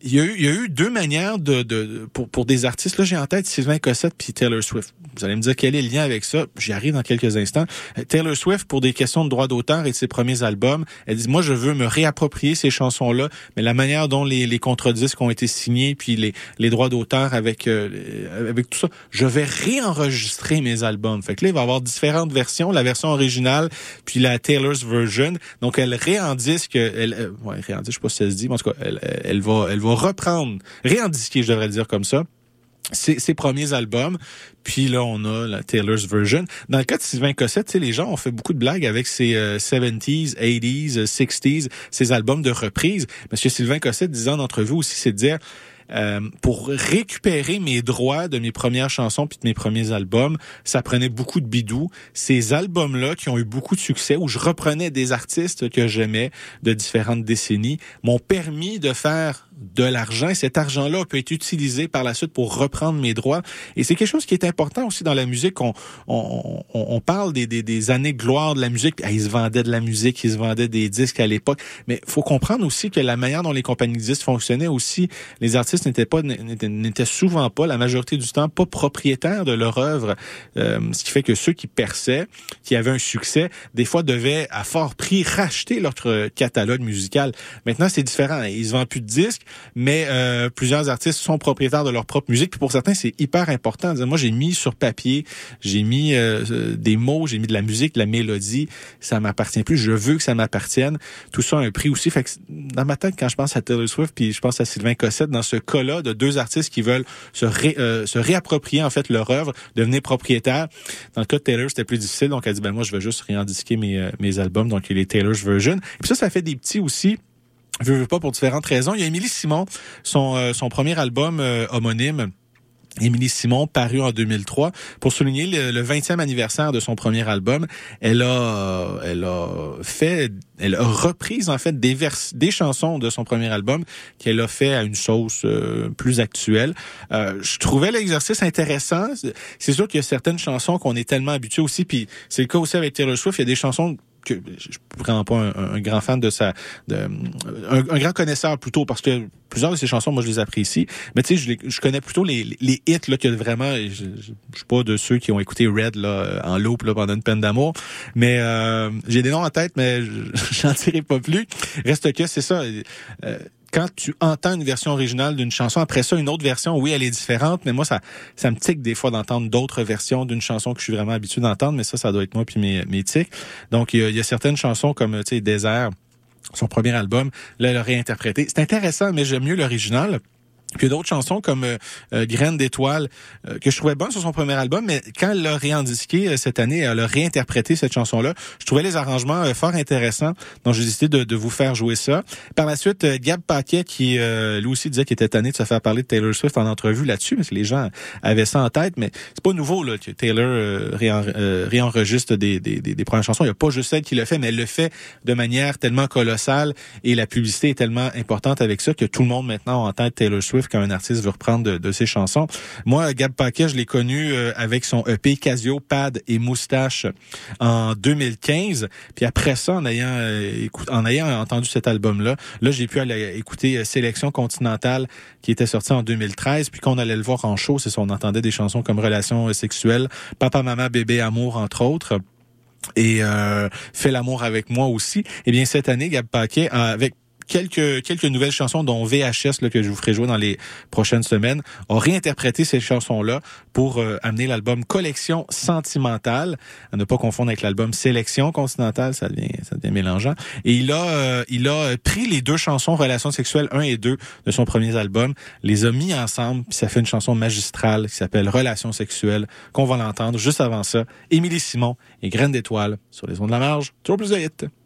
il y a eu, il y a eu deux manières de, de pour, pour des artistes. Là, j'ai en tête Sylvain Cossette puis Taylor Swift. Vous allez me dire quel est le lien avec ça. J'y arrive dans quelques instants. Euh, Taylor Swift, pour des questions de droit d'auteur et de ses premiers albums, elle dit, moi, je veux me réapproprier ces chansons-là, mais la manière dont les, les contre-disques ont été signés, puis les, les droits d'auteur avec, euh, avec tout ça, je vais réenregistrer mes albums. Fait que là, il va y avoir différentes versions, la version originale, puis la Taylor's version. Donc, elle réendisque, elle, euh, ouais, réendisque, je sais pas si ça se dit, mais en tout cas, elle, elle va, elle va reprendre, réendisquer, je devrais dire comme ça, ses, premiers albums. Puis là, on a la Taylor's version. Dans le cas de Sylvain Cossette, les gens ont fait beaucoup de blagues avec ses euh, 70s, 80s, euh, 60s, ses albums de reprise. Monsieur Sylvain Cossette disait en entrevue aussi, c'est de dire, euh, pour récupérer mes droits de mes premières chansons puis de mes premiers albums, ça prenait beaucoup de bidou. Ces albums-là qui ont eu beaucoup de succès, où je reprenais des artistes que j'aimais de différentes décennies, m'ont permis de faire de l'argent et cet argent-là peut être utilisé par la suite pour reprendre mes droits. Et c'est quelque chose qui est important aussi dans la musique. On, on, on parle des, des, des, années de gloire de la musique. Ah, ils se vendaient de la musique, ils se vendaient des disques à l'époque. Mais faut comprendre aussi que la manière dont les compagnies de disques fonctionnaient aussi, les artistes n'étaient pas n'étaient souvent pas, la majorité du temps, pas propriétaires de leur œuvre. Euh, ce qui fait que ceux qui perçaient, qui avaient un succès, des fois devaient à fort prix racheter leur catalogue musical. Maintenant, c'est différent. Ils se vendent plus de disques, mais euh, plusieurs artistes sont propriétaires de leur propre musique. Puis pour certains, c'est hyper important. Moi, j'ai mis sur papier, j'ai mis euh, des mots, j'ai mis de la musique, de la mélodie. Ça m'appartient plus. Je veux que ça m'appartienne. Tout ça a un prix aussi. Fait que dans ma tête, quand je pense à Taylor Swift, puis je pense à Sylvain Cossette, dans ce cas-là de deux artistes qui veulent se, euh, se réapproprier en fait leur œuvre, devenir propriétaire. Dans le cas de Taylor, c'était plus difficile. Donc, elle dit, ben moi, je veux juste réindisquer mes, mes albums. Donc, il est Taylor's Version. Et puis ça, ça fait des petits aussi je veux pas pour différentes raisons. Il y a Émilie Simon, son, euh, son premier album euh, homonyme. Émilie Simon, paru en 2003, pour souligner le, 20e anniversaire de son premier album. Elle a, elle a fait, elle a repris en fait des vers, des chansons de son premier album qu'elle a fait à une sauce euh, plus actuelle. je trouvais l'exercice intéressant. C'est sûr qu'il y a certaines chansons qu'on est tellement habitué aussi, puis c'est le cas aussi avec Taylor Swift. Il y a des chansons que je suis vraiment pas un, grand fan de sa, de, un, grand connaisseur plutôt parce que plusieurs de ses chansons, moi je les apprécie. Mais tu sais, je, je, connais plutôt les, les hits là que vraiment. Je, je, suis pas de ceux qui ont écouté Red là en loop là pendant une peine d'amour. Mais euh, j'ai des noms en tête, mais j'en dirai pas plus. Reste que c'est ça. Euh, quand tu entends une version originale d'une chanson, après ça, une autre version, oui, elle est différente, mais moi, ça, ça me tique des fois d'entendre d'autres versions d'une chanson que je suis vraiment habitué d'entendre, mais ça, ça doit être moi puis mes, mes tics. Donc, il y, a, certaines chansons comme, tu sais, Désert, son premier album, là, elle a réinterprété. C'est intéressant, mais j'aime mieux l'original. Puis il y a d'autres chansons comme euh, euh Graines d'étoiles euh, que je trouvais bonne sur son premier album, mais quand elle l'a réindiqué euh, cette année, elle a réinterprété cette chanson-là. Je trouvais les arrangements fort intéressants, donc j'ai décidé de, de, vous faire jouer ça. Par la suite, Gab Paquet, qui lui aussi disait qu'il était tanné de se faire parler de Taylor Swift en entrevue là-dessus, parce que les gens avaient ça en tête, mais c'est pas nouveau là que Taylor réenregistre des, des, des, des, premières chansons. Il n'y a pas juste celle qui le fait, mais elle le fait de manière tellement colossale et la publicité est tellement importante avec ça que tout le monde maintenant a en tête Taylor Swift qu'un artiste veut reprendre de, ses chansons. Moi, Gab Paquet, je l'ai connu euh, avec son EP Casio, Pad et Moustache en 2015. Puis après ça, en ayant, euh, en ayant entendu cet album-là, là, j'ai pu aller écouter euh, Sélection Continentale qui était sorti en 2013. Puis qu'on allait le voir en show, c'est ça, on entendait des chansons comme Relations sexuelles, Papa, Maman, Bébé, Amour, entre autres et euh, fait l'amour avec moi aussi. Eh bien cette année, Gab Paquet, avec quelques quelques nouvelles chansons dont VHS là, que je vous ferai jouer dans les prochaines semaines a réinterprété ces chansons là pour euh, amener l'album Collection sentimentale. À ne pas confondre avec l'album Sélection continentale ça devient ça devient mélangeant. Et il a euh, il a pris les deux chansons Relations sexuelles 1 et 2 de son premier album les a mis ensemble puis ça fait une chanson magistrale qui s'appelle Relations sexuelles qu'on va l'entendre juste avant ça. Émilie Simon et Graines d'étoiles sur les ondes de la marge. Toujours plus de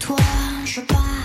脱了吧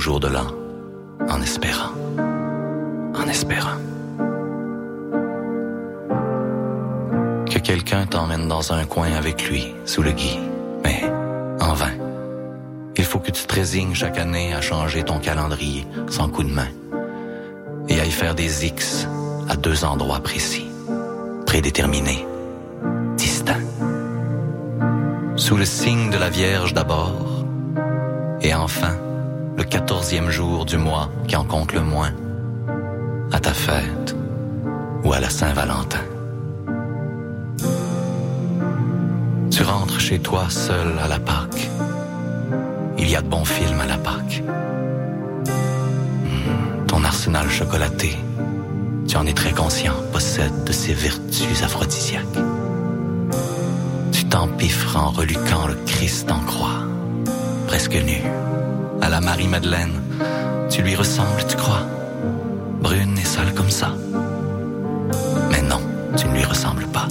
de l'an, en espérant, en espérant. Que quelqu'un t'emmène dans un coin avec lui, sous le gui, mais en vain. Il faut que tu te résignes chaque année à changer ton calendrier sans coup de main et à y faire des X à deux endroits précis, prédéterminés, distincts. Sous le signe de la Vierge d'abord, et enfin quatorzième jour du mois qui en compte le moins, à ta fête ou à la Saint-Valentin. Tu rentres chez toi seul à la Pâque. Il y a de bons films à la Pâque. Hmm, Ton arsenal chocolaté, tu en es très conscient, possède de ses vertus aphrodisiaques. Tu t'empiffres en reluquant le Christ en croix, presque nu, la Marie-Madeleine. Tu lui ressembles, tu crois, brune et sale comme ça. Mais non, tu ne lui ressembles pas.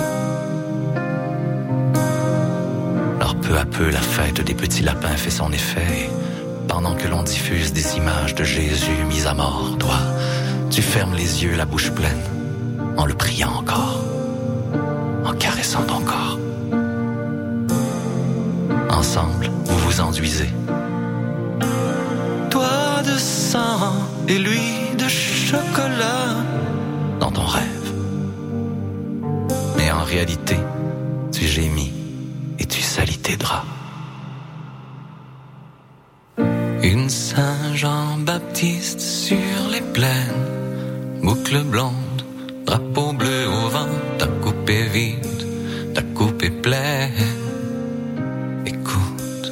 Alors peu à peu, la fête des petits lapins fait son effet. et pendant que l'on diffuse des images de Jésus mis à mort, toi, tu fermes les yeux, la bouche pleine, en le priant encore, en caressant ton corps. Ensemble, vous vous enduisez. Et lui de chocolat dans ton rêve. Mais en réalité, tu gémis et tu salis tes draps. Une Saint-Jean-Baptiste sur les plaines, boucle blonde, drapeau bleu au vent, ta coupe est vide, ta coupe est pleine. Écoute,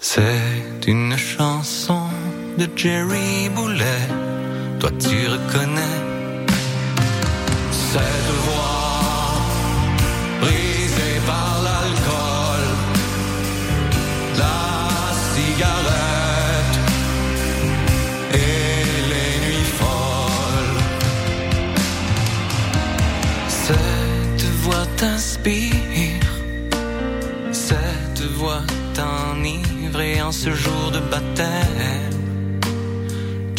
c'est une chanson de Jerry Boulet, toi tu reconnais. Cette voix brisée par l'alcool, la cigarette et les nuits folles. Cette voix t'inspire, cette voix t'enivre. Et en ce jour de baptême,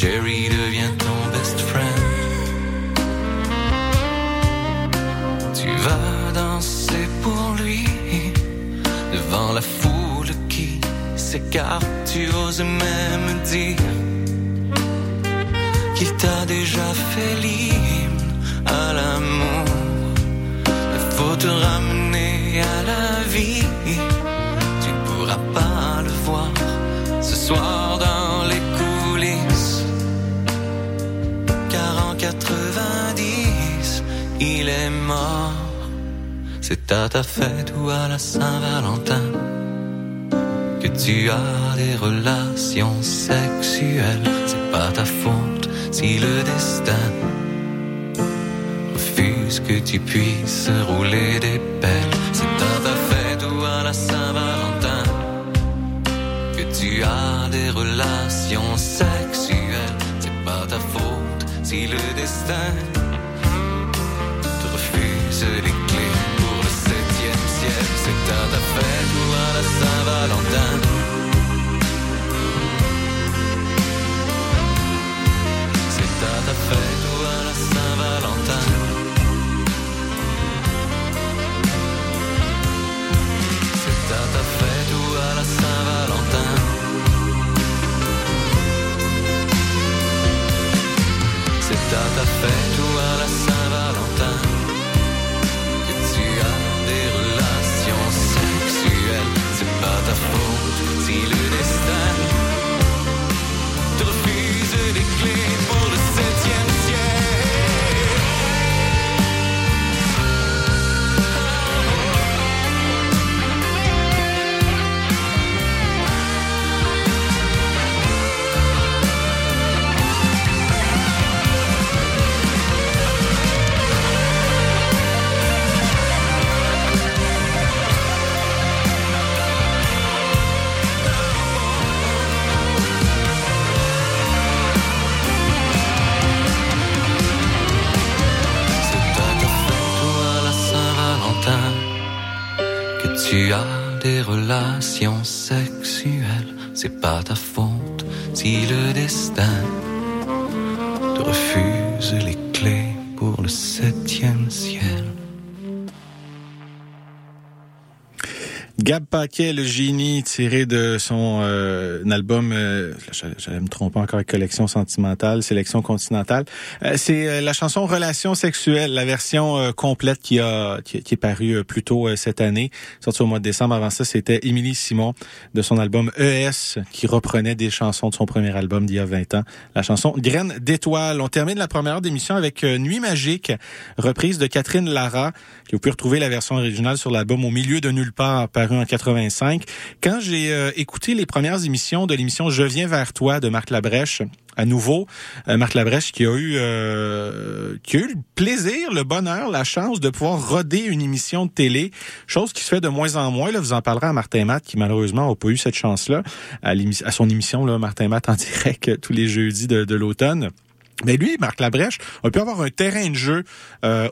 Jerry devient ton best friend. Tu vas danser pour lui devant la foule qui s'écarte. Tu oses même dire qu'il t'a déjà fait l'hymne à l'amour. Il faut te ramener à la vie. Tu ne pourras pas le voir ce soir dans il est mort. C'est à ta fête ou à la Saint-Valentin que tu as des relations sexuelles. C'est pas ta faute si le destin refuse que tu puisses rouler des pelles. C'est à ta fête ou à la Saint-Valentin que tu as des relations sexuelles. C'est pas ta faute si le destin C'est à ta fête ou à la Saint-Valentin. C'est à ta fête ou à la Saint-Valentin. C'est à ta fête ou à la Saint-Valentin. C'est à ta fête ou à la Saint-Valentin Vaterfrucht, sie löst des relations sexuelles, c'est pas ta faute si le destin te refuse Gab Paquet, le génie, tiré de son euh, album, euh, j'allais me tromper encore avec Collection sentimentale, Sélection continentale. Euh, c'est euh, la chanson Relation sexuelle, la version euh, complète qui a qui, qui est parue plus tôt cette année, sortie au mois de décembre. Avant ça, c'était Émilie Simon de son album ES qui reprenait des chansons de son premier album d'il y a 20 ans. La chanson Graine d'étoile. On termine la première heure d'émission avec Nuit magique, reprise de Catherine Lara. Vous pouvez retrouver la version originale sur l'album Au milieu de nulle part paru en 85. Quand j'ai euh, écouté les premières émissions de l'émission Je viens vers toi de Marc Labrèche, à nouveau, euh, Marc Labrèche qui a eu euh, qui a eu le plaisir, le bonheur, la chance de pouvoir roder une émission de télé, chose qui se fait de moins en moins. Là, vous en parlerez à Martin Matt qui malheureusement n'a pas eu cette chance-là à, son émission là, Martin Matt en direct tous les jeudis de, l'automne. Mais lui, Marc Labrèche, a pu avoir un terrain de jeu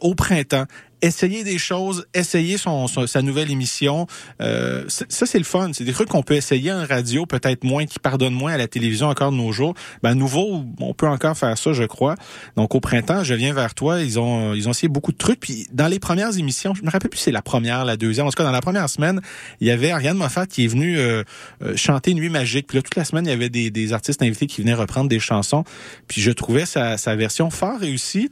au printemps essayer des choses, essayer son, sa nouvelle émission. Euh, ça, c'est le fun. C'est des trucs qu'on peut essayer en radio, peut-être moins, qui pardonnent moins à la télévision encore de nos jours. Ben, nouveau, on peut encore faire ça, je crois. Donc, au printemps, je viens vers toi. Ils ont, ils ont essayé beaucoup de trucs. Puis, dans les premières émissions, je me rappelle plus si c'est la première, la deuxième. En tout cas, dans la première semaine, il y avait Ariane Moffat qui est venue euh, euh, chanter Nuit magique. Puis là, toute la semaine, il y avait des, des artistes invités qui venaient reprendre des chansons. Puis, je trouvais sa, sa version fort réussie.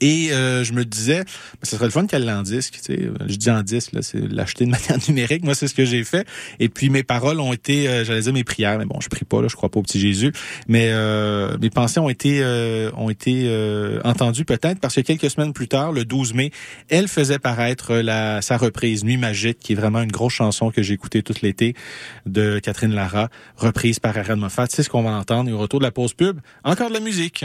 Et euh, je me disais, ce serait le fun qu'elle l'en disque. Je dis en disque, là, c'est l'acheter de manière numérique. Moi, c'est ce que j'ai fait. Et puis mes paroles ont été, euh, j'allais dire mes prières, mais bon, je prie pas, là, je crois pas au petit Jésus. Mais euh, mes pensées ont été euh, ont été euh, entendues peut-être parce que quelques semaines plus tard, le 12 mai, elle faisait paraître la sa reprise Nuit magique, qui est vraiment une grosse chanson que j'ai écoutée tout l'été de Catherine Lara, reprise par Ariane Moffat. C'est ce qu'on va entendre. Et au retour de la pause pub, encore de la musique.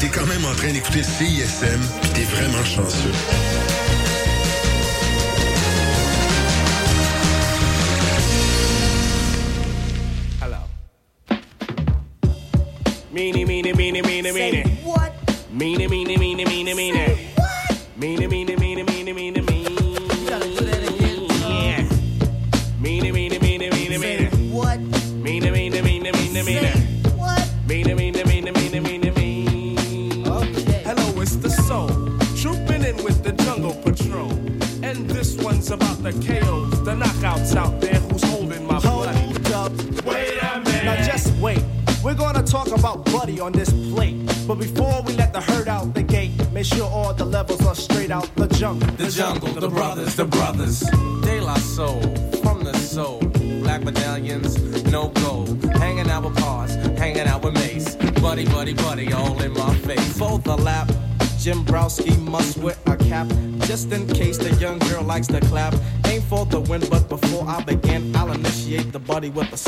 t'es quand même en train d'écouter CISM, pis t'es vraiment chanceux. Initiate the buddy with a slap. for the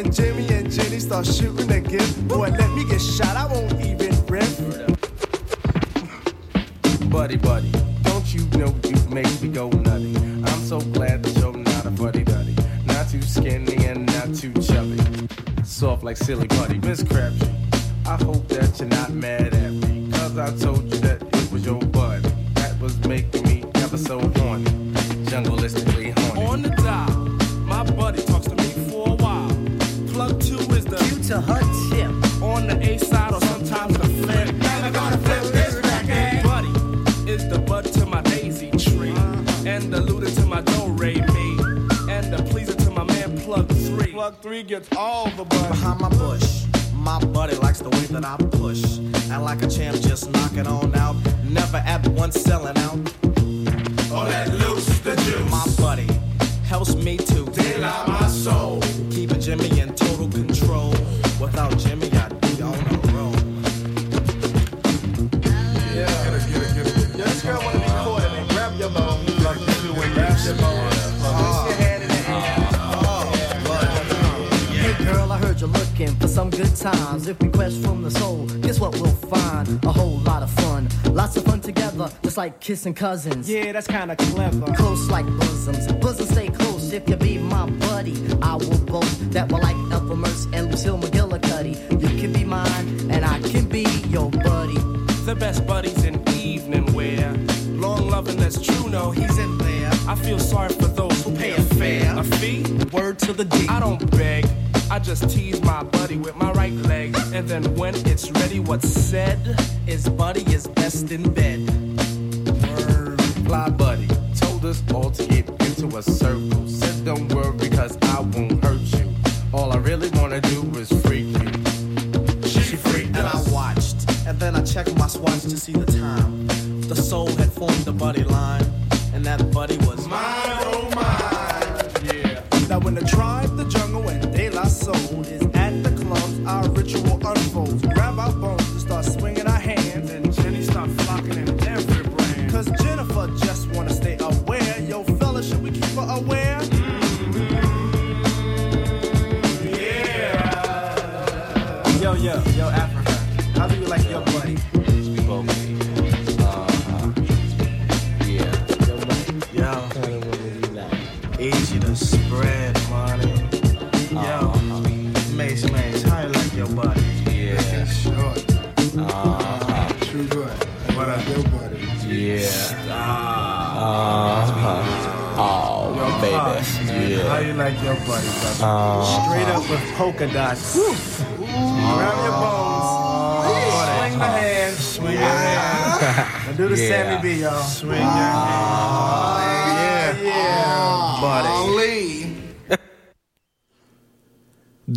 When Jimmy and Jenny start shooting gift, boy, let me get shot. I won't even riff. Buddy, buddy, don't you know you make me go nutty? I'm so glad that you're not a buddy duddy. Not too skinny and not too chubby. Soft like silly buddy, Miss Crabtree, I hope that you're not mad at me. Cause I told you that it was your buddy. That was making me ever so horny. Jungleistically to her tip. on the A side or sometimes the flip. Never gonna flip this record. Buddy is the bud to my daisy tree, and the looter to my do re mi, and the pleaser to my man plug three. Plug three gets all the bud behind my bush. My buddy likes the way that I push. And like a champ, just knock it on out. Never at once selling out. Oh, let loose the juice. My buddy helps me to Daylight my soul. Keeping Jimmy in total control. Without Jimmy, I'd be on a roll. Yeah. Get it, get it, get it. Yeah, this girl wanna be caught and grab your bone. Like you do when grab your bone. Place your hand in the air. Hey girl, I heard you're looking for some good times. If we quest from the soul, guess what we'll find? A whole lot of fun. Lots of fun together, just like kissing cousins. Yeah, that's kinda clever. Close like bosoms. Bosoms stay close if you be my buddy. I will boast that we're like Ethel Merce and Lucille McGillicuddy. Be your buddy. The best buddies in evening wear. Long loving that's true, no, he's in there. I feel sorry for those who pay a fare. A fee? Word to the D. I don't beg. I just tease my buddy with my right leg. And then when it's ready, what's said is buddy is best in bed. Word. Fly buddy told us all to get into a circle. Said don't worry cause I won't hurt checked my swatch to see the time. The soul had formed the buddy line, man, Yeah. How you like your buddy, brother? Uh-huh. Straight up with polka dots. Grab your bones. Swing the hand. Swing your hand. And do the Yeah. Sammy B, y'all. Swing your hand. Yeah, yeah, buddy.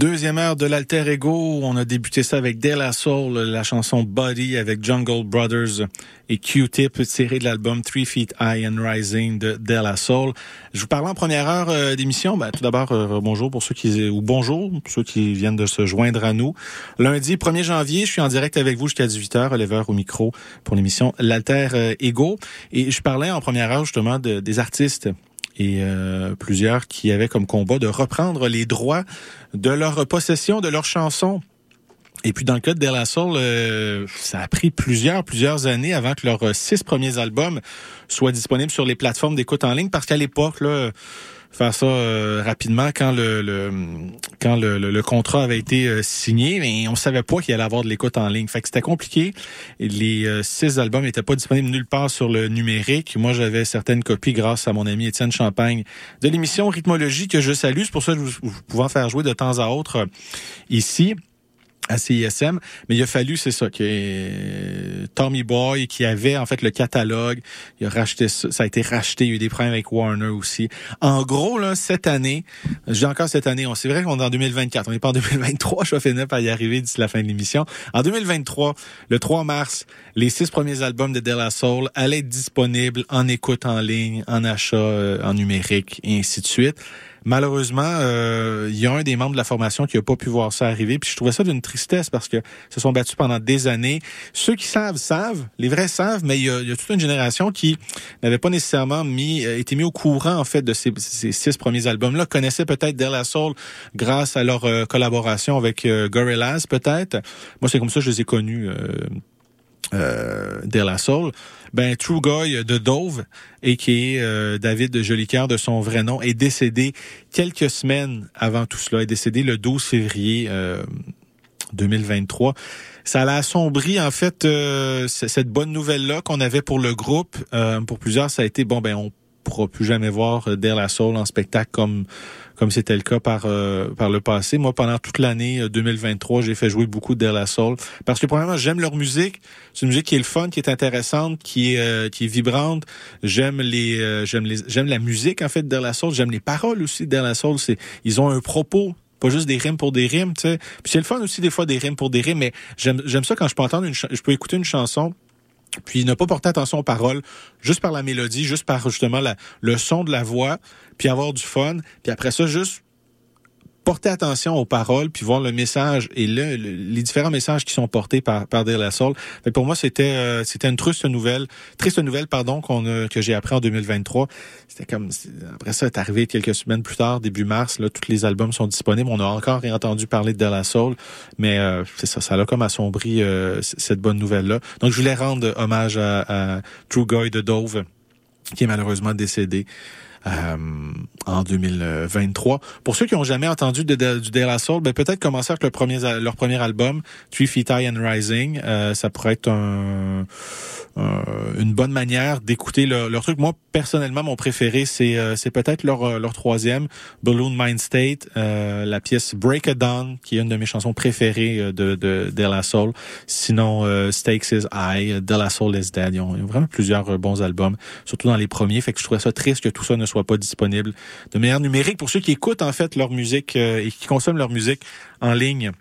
Deuxième heure de l'Alter Ego, on a débuté ça avec De La Soul, la chanson Body avec Jungle Brothers et Q-Tip tiré de l'album Three Feet High and Rising de De La Soul. Je vous parlais en première heure euh, d'émission. Ben, tout d'abord, euh, bonjour pour ceux qui ou bonjour pour ceux qui viennent de se joindre à nous. Lundi 1er janvier, je suis en direct avec vous jusqu'à 18h, Oliver au micro pour l'émission L'Alter euh, Ego. Et je parlais en première heure justement de, des artistes et euh, plusieurs qui avaient comme combat de reprendre les droits de leur possession, de leurs chansons. Et puis dans le cas de De La Soul, euh, ça a pris plusieurs, plusieurs années avant que leurs six premiers albums soient disponibles sur les plateformes d'écoute en ligne, parce qu'à l'époque, là, faire ça euh, rapidement quand le, le quand le, contrat avait été euh, signé, mais on savait pas qu'il allait avoir de l'écoute en ligne. Fait que c'était compliqué. Les euh, six albums n'étaient pas disponibles nulle part sur le numérique. Moi, j'avais certaines copies grâce à mon ami Étienne Champagne de l'émission Rhythmologie que je salue. C'est pour ça que je vous, vous pouvez en faire jouer de temps à autre euh, ici à CISM, mais il a fallu, c'est ça, que euh, Tommy Boy, qui avait en fait le catalogue, il a racheté ça, ça a été racheté, il y a eu des problèmes avec Warner aussi. En gros, là, cette année, dis encore cette année, on c'est vrai qu'on est en 2024, on n'est pas en 2023, je vais finir par y arriver d'ici la fin de l'émission. En 2023, le 3 mars, les six premiers albums de De La Soul allaient être disponibles en écoute en ligne, en achat euh, en numérique, et ainsi de suite. Malheureusement, euh, il y a un des membres de la formation qui a pas pu voir ça arriver. Puis je trouvais ça d'une tristesse parce que se sont battus pendant des années. Ceux qui savent savent, les vrais savent, mais il y a, toute une génération qui n'avait pas nécessairement mis, euh, été mis au courant en fait de ces, six premiers albums-là, connaissaient peut-être De La Soul grâce à leur euh, collaboration avec Gorillaz peut-être. Moi, c'est comme ça que je les ai connus. Euh, De La Soul, ben True Guy de Dove et qui est euh, David Jolicoeur de son vrai nom est décédé quelques semaines avant tout cela, est décédé le 12 février euh, 2023. Ça l'a assombri en fait euh, cette bonne nouvelle là qu'on avait pour le groupe. Euh, pour plusieurs, ça a été bon ben on pourra plus jamais voir euh, Der La Soul en spectacle comme comme c'était le cas par euh, par le passé. Moi, pendant toute l'année euh, 2023, j'ai fait jouer beaucoup de La Soul parce que premièrement, j'aime leur musique. C'est une musique qui est le fun, qui est intéressante, qui est euh, qui est vibrante. J'aime les euh, j'aime les j'aime la musique en fait de La Soul. J'aime les paroles aussi de La Soul. C'est ils ont un propos pas juste des rimes pour des rimes, tu sais. Puis c'est le fun aussi des fois des rimes pour des rimes, mais j'aime j'aime ça quand je peux entendre une je peux écouter une chanson puis ne pas porter attention aux paroles, juste par la mélodie, juste par justement le son de la voix, puis avoir du fun, puis après ça, juste porter attention aux paroles, puis voir le message et le, le- les différents messages qui sont portés par, par De La Soul. Fait pour moi, c'était euh, c'était une triste nouvelle, triste nouvelle, pardon, qu'on a, que j'ai appris en 2023. C'était comme après ça, est arrivé quelques semaines plus tard, début mars. Là, tous les albums sont disponibles. On a encore entendu parler de De La Soul, mais euh, c'est ça, ça l'a comme assombri euh, cette bonne nouvelle là. Donc, je voulais rendre hommage à, à True Guy de Dove, qui est malheureusement décédé. Euh, en 2023. Pour ceux qui ont jamais entendu de, de- du De La Soul, ben peut-être commencer avec leur premier album, Three Feet High and Rising. Euh, ça pourrait être un, un- une bonne manière d'écouter leur, truc. Moi, personnellement, mon préféré, c'est euh, peut-être leur, euh, leur troisième, Balloon Mind State, euh, la pièce Break a Dawn, qui est une de mes chansons préférées de, de, de Soul. Sinon, Stakes is High, De La Soul is Dead. Ils ont, ils ont vraiment plusieurs bons albums, surtout dans les premiers. Fait que je trouvais ça triste que tout ça ne soit pas disponible de manière numérique pour ceux qui écoutent en fait leur musique euh, et qui consomment leur musique en ligne.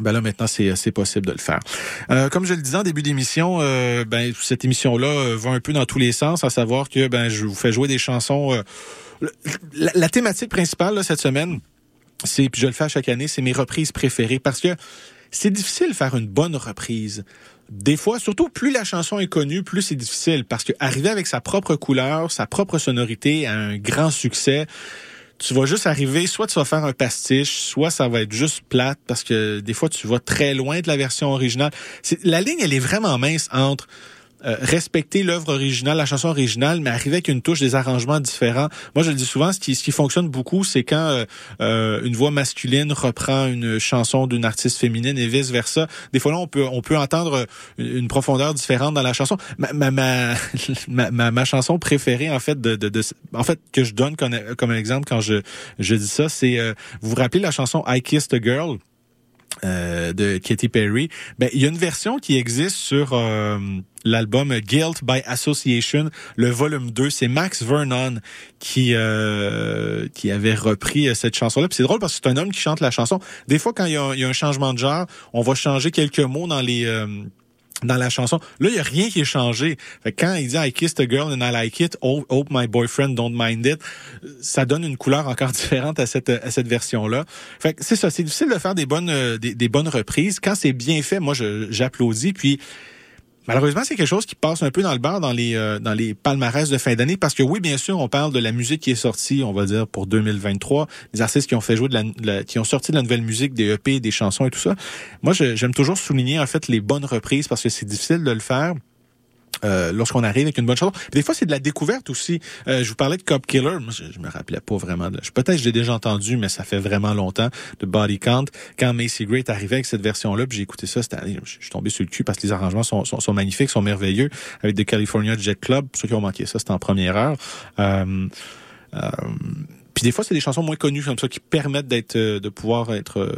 Ben là maintenant c'est c'est possible de le faire. Euh, comme je le disais en début d'émission, euh, ben cette émission là va un peu dans tous les sens, à savoir que ben je vous fais jouer des chansons euh, la, thématique principale cette semaine, c'est, puis je le fais chaque année, c'est mes reprises préférées parce que c'est difficile de faire une bonne reprise. Des fois, surtout plus la chanson est connue, plus c'est difficile parce que arriver avec sa propre couleur, sa propre sonorité à un grand succès, tu vas juste arriver, soit tu vas faire un pastiche, soit ça va être juste plate parce que des fois tu vas très loin de la version originale. La ligne, elle est vraiment mince entre euh, respecter l'œuvre originale, la chanson originale, mais arriver avec une touche, des arrangements différents. Moi, je le dis souvent, ce qui, ce qui fonctionne beaucoup, c'est quand euh, euh, une voix masculine reprend une chanson d'une artiste féminine et vice versa. Des fois là, on peut on peut entendre une profondeur différente dans la chanson. Ma ma ma, ma, chanson préférée en fait de, de, de, en fait que je donne comme, comme exemple quand je je dis ça, c'est vous vous rappelez la chanson I Kissed a Girl? Euh, de Katy Perry, ben il y a une version qui existe sur euh, l'album Guilt by Association, le volume 2, c'est Max Vernon qui euh, qui avait repris cette chanson-là. Puis c'est drôle parce que c'est un homme qui chante la chanson. Des fois quand il y a, il y a un changement de genre, on va changer quelques mots dans les dans la chanson. Là, il y a rien qui est changé. Fait que quand il dit I kissed a girl and I like it, hope my boyfriend don't mind it, ça donne une couleur encore différente à cette à cette version-là. Fait que c'est ça, c'est difficile de faire des bonnes des, des bonnes reprises. Quand c'est bien fait, moi j'applaudis puis Malheureusement, c'est quelque chose qui passe un peu dans le bar dans les euh, dans les palmarès de fin d'année parce que oui, bien sûr, on parle de la musique qui est sortie, on va dire pour 2023, les artistes qui ont fait jouer de la, qui ont sorti de la nouvelle musique, des EP, des chansons et tout ça. Moi, j'aime toujours souligner en fait les bonnes reprises parce que c'est difficile de le faire. Euh, lorsqu'on arrive avec une bonne chanson. des fois, c'est de la découverte aussi. Euh, je vous parlais de Cop Killer. Je, me rappelais pas vraiment. De... Peut-être je l'ai déjà entendu, mais ça fait vraiment longtemps. De Body Count. Quand Macy Gray est arrivé avec cette version-là, puis j'ai écouté ça, c'était, je suis tombé sur le cul parce que les arrangements sont, sont, magnifiques, sont merveilleux. Avec The California Jet Club. Pour ceux qui ont manqué ça, c'était en première heure. Euh, euh, puis des fois, c'est des chansons moins connues comme ça qui permettent d'être, de pouvoir être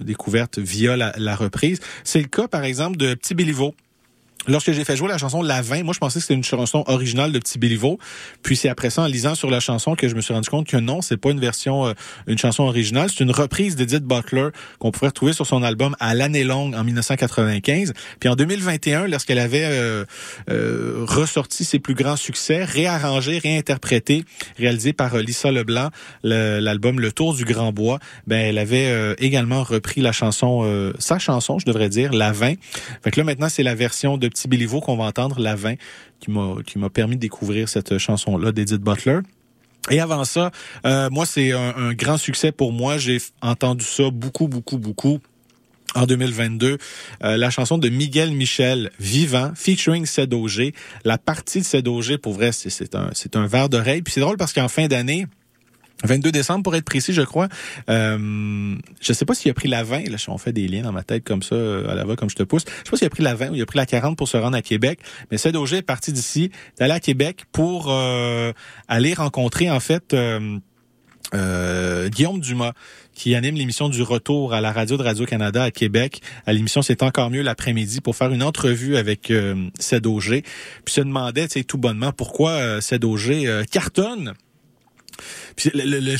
découvertes via la, la reprise. C'est le cas, par exemple, de Petit Béliveau Lorsque j'ai fait jouer la chanson La 20, moi je pensais que c'était une chanson originale de Petit Béliveau. Puis c'est après ça, en lisant sur la chanson, que je me suis rendu compte que non, c'est pas une version, euh, une chanson originale. C'est une reprise d'Edith Butler qu'on pourrait retrouver sur son album À l'année longue en 1995. Puis en 2021, lorsqu'elle avait euh, euh, ressorti ses plus grands succès, réarrangé, réinterprété, réalisé par Lisa Leblanc, l'album Le Tour du Grand Bois, ben elle avait également repris la chanson, sa chanson, je devrais dire, La 20. Fait que là maintenant c'est la version de Petit qu'on va entendre, La 20, qui m'a permis de découvrir cette chanson-là d'Edith Butler. Et avant ça, euh, moi, c'est un, grand succès pour moi. J'ai entendu ça beaucoup, beaucoup, beaucoup en 2022, euh, la chanson de Miguel Michel, Vivant, featuring Cédogé. La partie de Cédogé, pour vrai, c'est un, c'est un verre d'oreille. Puis c'est drôle parce qu'en fin d'année, 22 décembre pour être précis, je crois. Euh, je sais pas s'il a pris la 20. Là, on fait des liens dans ma tête comme ça, euh, à la comme je te pousse. Je sais pas s'il a pris la 20 ou il a pris la 40 pour se rendre à Québec. Mais Cédogé est parti d'ici, d'aller à Québec pour euh, aller rencontrer en fait euh, Guillaume Dumas qui anime l'émission du retour à la radio de Radio-Canada à Québec. À l'émission C'est encore mieux l'après-midi pour faire une entrevue avec euh, Puis se demandait, tu sais, tout bonnement, pourquoi euh, cartonne puis le, le,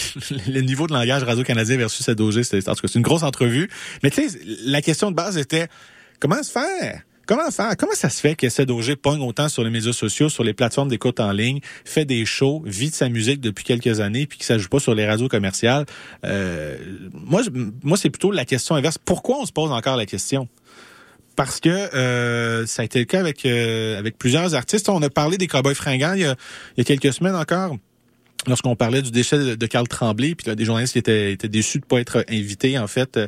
le, niveau de langage Radio-Canadien versus Sadogé, c'est en tout cas c'est une grosse entrevue. Mais tu sais, la question de base était comment se faire? Comment faire? Comment ça se fait que Sadogé pogne autant sur les médias sociaux, sur les plateformes d'écoute en ligne, fait des shows, vit de sa musique depuis quelques années, puis qu'il ne pas sur les radios commerciales? Euh, moi, moi c'est plutôt la question inverse. Pourquoi on se pose encore la question? parce que euh, ça a été le cas avec euh, avec plusieurs artistes. On a parlé des Cowboys fringants il y a, il y a quelques semaines encore lorsqu'on parlait du déchet de, Carl Tremblay, puis là, des journalistes qui étaient, étaient déçus de pas être invités en fait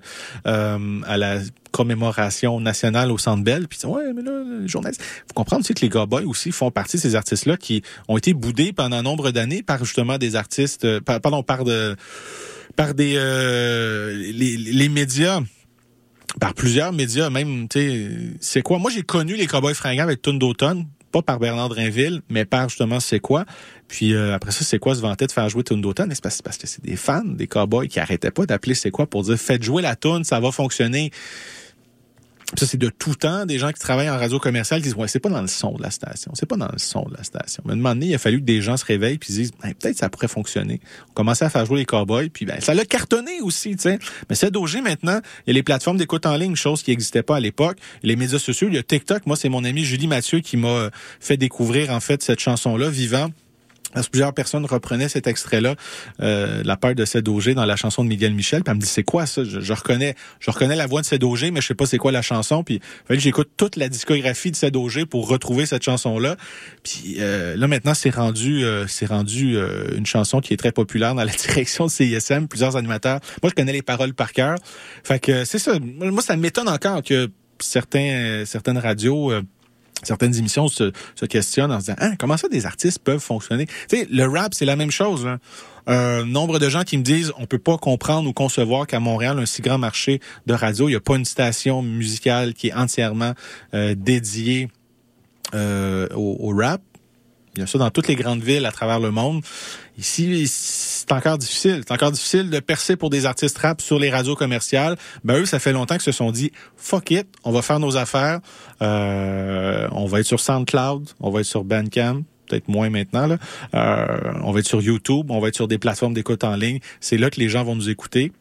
euh, à la commémoration nationale au Centre Bell. Puis ouais, mais là, les journalistes, faut comprendre aussi que les Cowboys aussi font partie ces artistes-là qui ont été boudés pendant nombre d'années par justement des artistes, euh, pardon, par de, par des euh, les, les médias par plusieurs médias, même, tu sais, c'est quoi? Moi, j'ai connu les Cowboys fringants avec Tune d'automne, pas par Bernard Drinville, mais par justement c'est quoi. Puis euh, après ça, c'est quoi se vantait de faire jouer Tune d'automne? C'est parce, parce que c'est des fans, des cowboys qui arrêtaient pas d'appeler c'est quoi pour dire faites jouer la tune, ça va fonctionner ça, c'est de tout temps des gens qui travaillent en radio commerciale qui disent Ouais, c'est pas dans le son de la station. C'est pas dans le son de la station. Mais à un moment donné, il a fallu que des gens se réveillent puis disent peut-être ça pourrait fonctionner. On commençait à faire jouer les cowboys, puis ben, ça l'a cartonné aussi, tu sais. Mais c'est d'OG maintenant, il y a les plateformes d'écoute en ligne, chose qui n'existait pas à l'époque. Les médias sociaux, il y a TikTok. Moi, c'est mon ami Julie Mathieu qui m'a fait découvrir en fait cette chanson-là, Vivant Parce que plusieurs personnes reprenaient cet extrait-là, euh, la peur de Cédogé dans la chanson de Miguel Michel. Puis elle me dit c'est quoi ça? Je, reconnais, je reconnais la voix de Cédogé, mais je sais pas c'est quoi la chanson. Puis j'écoute toute la discographie de Cédogé pour retrouver cette chanson-là. Puis euh, là maintenant c'est rendu, euh, c'est rendu une chanson qui est très populaire dans la direction de CISM. Plusieurs animateurs. Moi je connais les paroles par cœur. Fait que c'est ça. Moi ça m'étonne encore que certains, certaines radios certaines émissions se, questionnent en se disant ah, comment ça des artistes peuvent fonctionner? Tu sais, le rap, c'est la même chose. Là. Un nombre de gens qui me disent on peut pas comprendre ou concevoir qu'à Montréal, un si grand marché de radio, il n'y a pas une station musicale qui est entièrement euh, dédiée euh, au, au rap. Il y a ça dans toutes les grandes villes à travers le monde. Ici, c'est encore difficile. C'est encore difficile de percer pour des artistes rap sur les radios commerciales. Ben eux, ça fait longtemps qu'ils se sont dit fuck it, on va faire nos affaires. Euh, on va être sur SoundCloud, on va être sur Bandcamp, peut-être moins maintenant. Euh, on va être sur YouTube, on va être sur des plateformes d'écoute en ligne. C'est là que les gens vont nous écouter.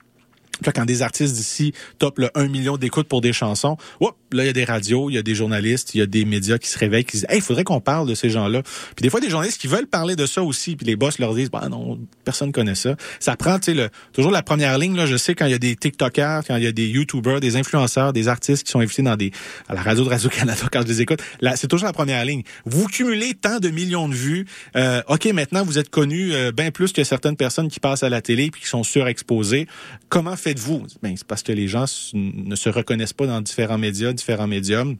Quand des artistes d'ici topent le 1 million d'écoutes pour des chansons, whoop, là, il y a des radios, il y a des journalistes, il y a des médias qui se réveillent, qui disent, hey, il faudrait qu'on parle de ces gens-là. Puis des fois, des journalistes qui veulent parler de ça aussi, puis les boss leur disent, bah non, personne connaît ça. Ça prend, tu sais, toujours la première ligne, là, je sais quand il y a des TikTokers, quand il y a des YouTubers, des influenceurs, des artistes qui sont invités dans des, à la radio de Radio-Canada quand je les écoute, là, c'est toujours la première ligne. Vous cumulez tant de millions de vues, euh, OK, maintenant, vous êtes connus euh, bien plus que certaines personnes qui passent à la télé puis qui sont surexposées. Comment faites-vous? Ben, c'est parce que les gens ne se reconnaissent pas dans différents médias, différents médiums.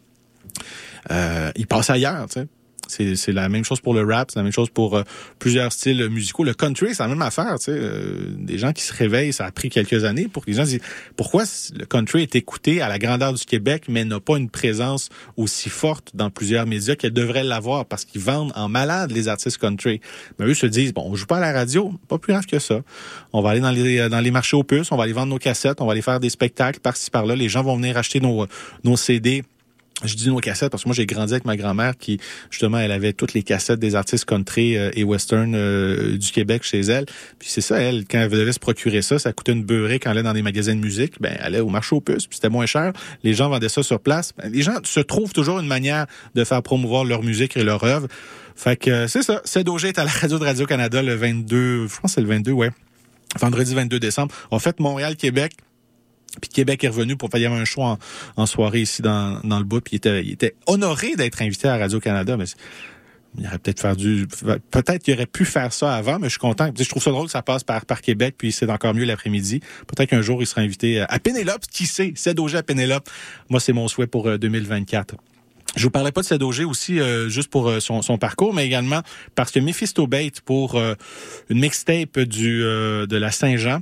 Euh, ils passent ailleurs, tu sais. C'est, la même chose pour le rap, c'est la même chose pour euh, plusieurs styles musicaux. Le country, c'est la même affaire, tu sais. Euh, des gens qui se réveillent, ça a pris quelques années pour que les gens se disent pourquoi le country est écouté à la grandeur du Québec, mais n'a pas une présence aussi forte dans plusieurs médias qu'elle devrait l'avoir parce qu'ils vendent en malade les artistes country. Mais eux se disent bon, on joue pas à la radio, pas plus grave que ça. On va aller dans les dans les marchés aux puces, on va aller vendre nos cassettes, on va aller faire des spectacles par-ci par-là. Les gens vont venir acheter nos nos CD je dis nos cassettes parce que moi j'ai grandi avec ma grand-mère qui justement elle avait toutes les cassettes des artistes country euh, et western euh, du Québec chez elle. Puis c'est ça elle quand elle devait se procurer ça, ça coûtait une beurrée quand elle allait dans des magasins de musique, ben elle allait au marché aux puces, puis c'était moins cher. Les gens vendaient ça sur place. Ben, les gens se trouvent toujours une manière de faire promouvoir leur musique et leur œuvre. Fait que c'est ça, Cédogé est à la radio de Radio Canada le 22, je pense c'est le 22 ouais. Vendredi 22 décembre. On fait Montréal Québec puis Québec est revenu pour faire un show en, soirée ici dans, dans le bout. Puis il était, honoré d'être invité à Radio-Canada, mais c'est- il aurait peut-être faire du peut-être qu'il aurait pu faire ça avant, mais je suis content. Je trouve ça drôle que ça passe par, par Québec, puis c'est encore mieux l'après-midi. Peut-être qu'un jour il sera invité à Pénélope, qui sait, Cédogé à Pénélope. Moi, c'est mon souhait pour euh, 2024. Je vous parlais pas de Cédogé aussi euh, juste pour euh, son, son parcours, mais également parce que Mephisto Bait pour euh, une mixtape du euh, de la Saint-Jean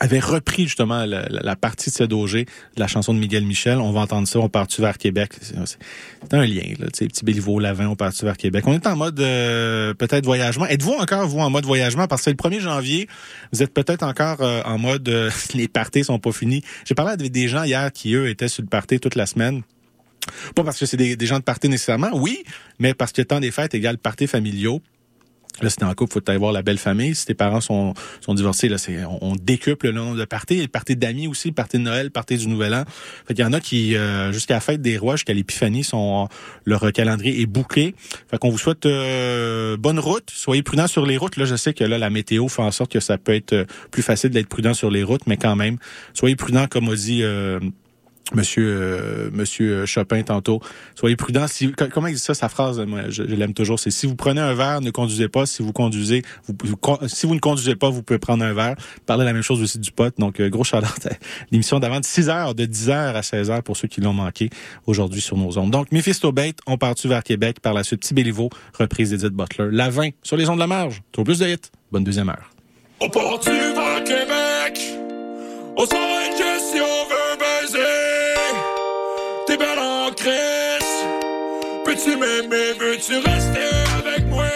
avait repris justement la, la- partie de Cédogé de la chanson de Miguel Michel. On va entendre ça, on part-tu vers Québec. C'est un lien, là, petit Béliveau, Lavin, on part-tu vers Québec. On est en mode euh, peut-être voyagement. Êtes-vous encore, vous, en mode voyagement? Parce que le 1er janvier, vous êtes peut-être encore euh, en mode euh, les parties sont pas finis. J'ai parlé avec des gens hier qui, eux, étaient sur le party toute la semaine. Pas parce que c'est des, des gens de party nécessairement, oui, mais parce que temps des fêtes égale party familiaux. Là, si t'es en couple, faut aller voir la belle famille. Si tes parents sont, sont divorcés, là, c'est, on, on décuple le nombre de parties. Le party d'amis aussi, party de Noël, party du Nouvel An. Fait qu'il y en a qui, euh, jusqu'à la fête des rois, jusqu'à l'épiphanie, sont, leur calendrier est bouclé. Fait qu'on vous souhaite euh, bonne route. Soyez prudents sur les routes. Là, je sais que là, la météo fait en sorte que ça peut être euh, plus facile d'être prudent sur les routes, mais quand même, soyez prudents, comme a dit Monsieur euh, Monsieur Chopin tantôt. Soyez prudents. Si, co- comment il dit ça sa phrase? Moi, je, je l'aime toujours. C'est si vous prenez un verre, ne conduisez pas. Si vous conduisez, vous, si vous ne conduisez pas, vous pouvez prendre un verre. Parler la même chose aussi du pot. Donc euh, gros chaleur. L'émission d'avant de 6 heures, de 10 heures à 16 heures pour ceux qui l'ont manqué aujourd'hui sur nos ondes. Donc Mephisto Bait, on part-tu vers Québec par la suite Petit reprise d'Edith Butler. La 20 sur les ondes de la marge. Trop plus de hits. Bonne deuxième heure. On part-tu vers Québec? On s'en si on veut. T'es belle en crise. Peux-tu m'aimer? Veux-tu rester avec moi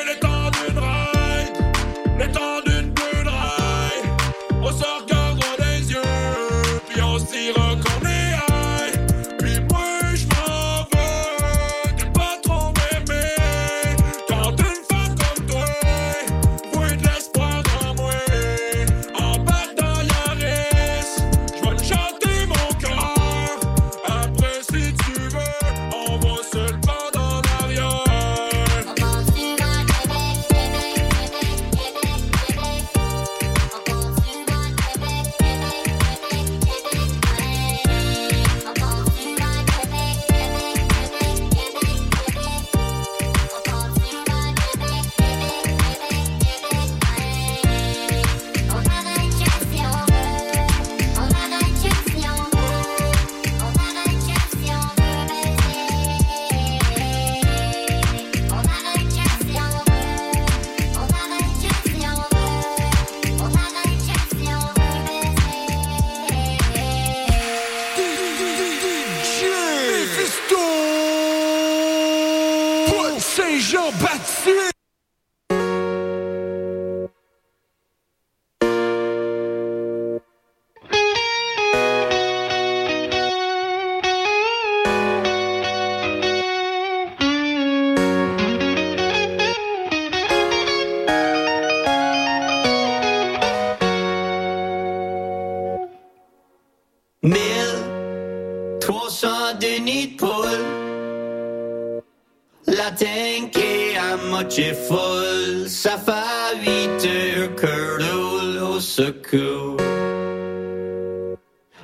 J'ai folle, ça fait huit heures que roule au secours.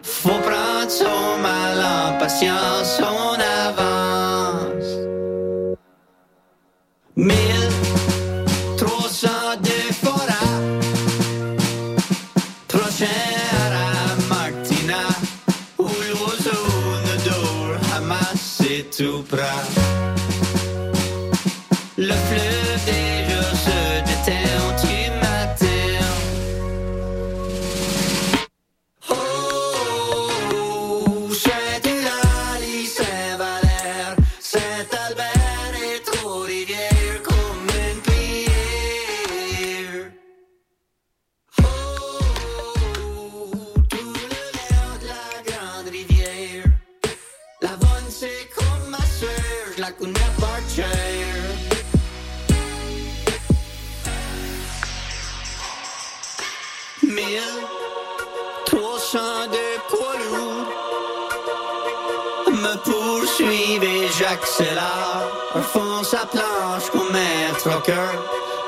Faut prendre son mal en patience, on avance. Mille, trois cents Prochain à Martina, où l'ozone d'or, Hamas et tout près le fleuve des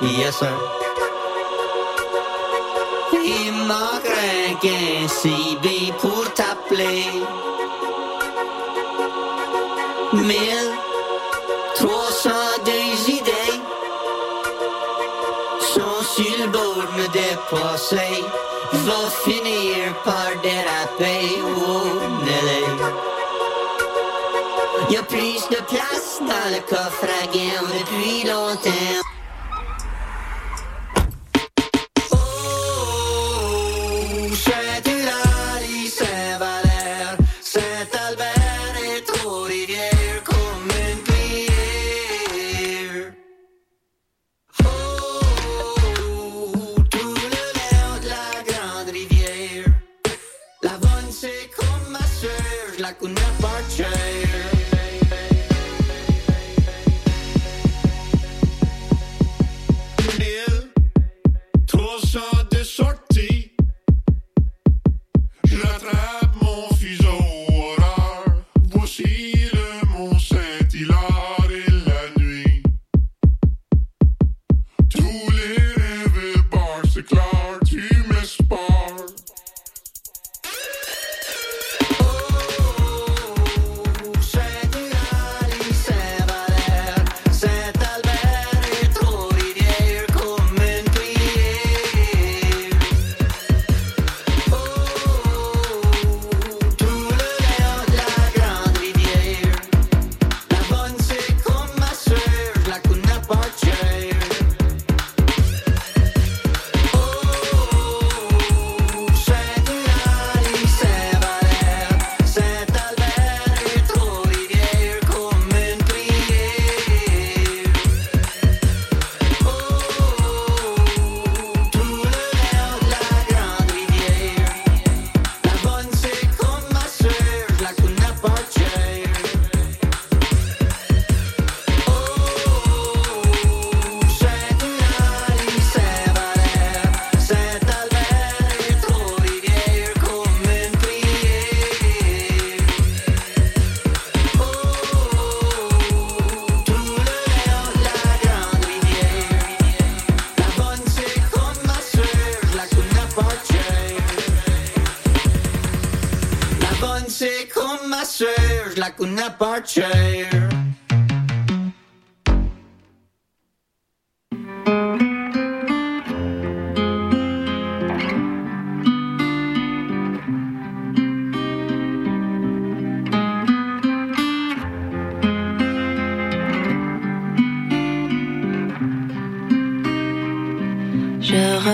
Yes, sir. Il manquerait qu'un CB pour t'appeler. 1302 idées sont sur le bord de me dépasser. Va finir par déraper au Nelly. Y'a plus de place dans le coffre à gain depuis longtemps.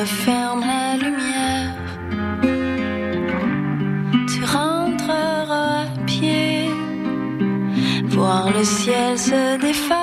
referme la lumière. Tu rentreras à pied, voir le ciel se défaire.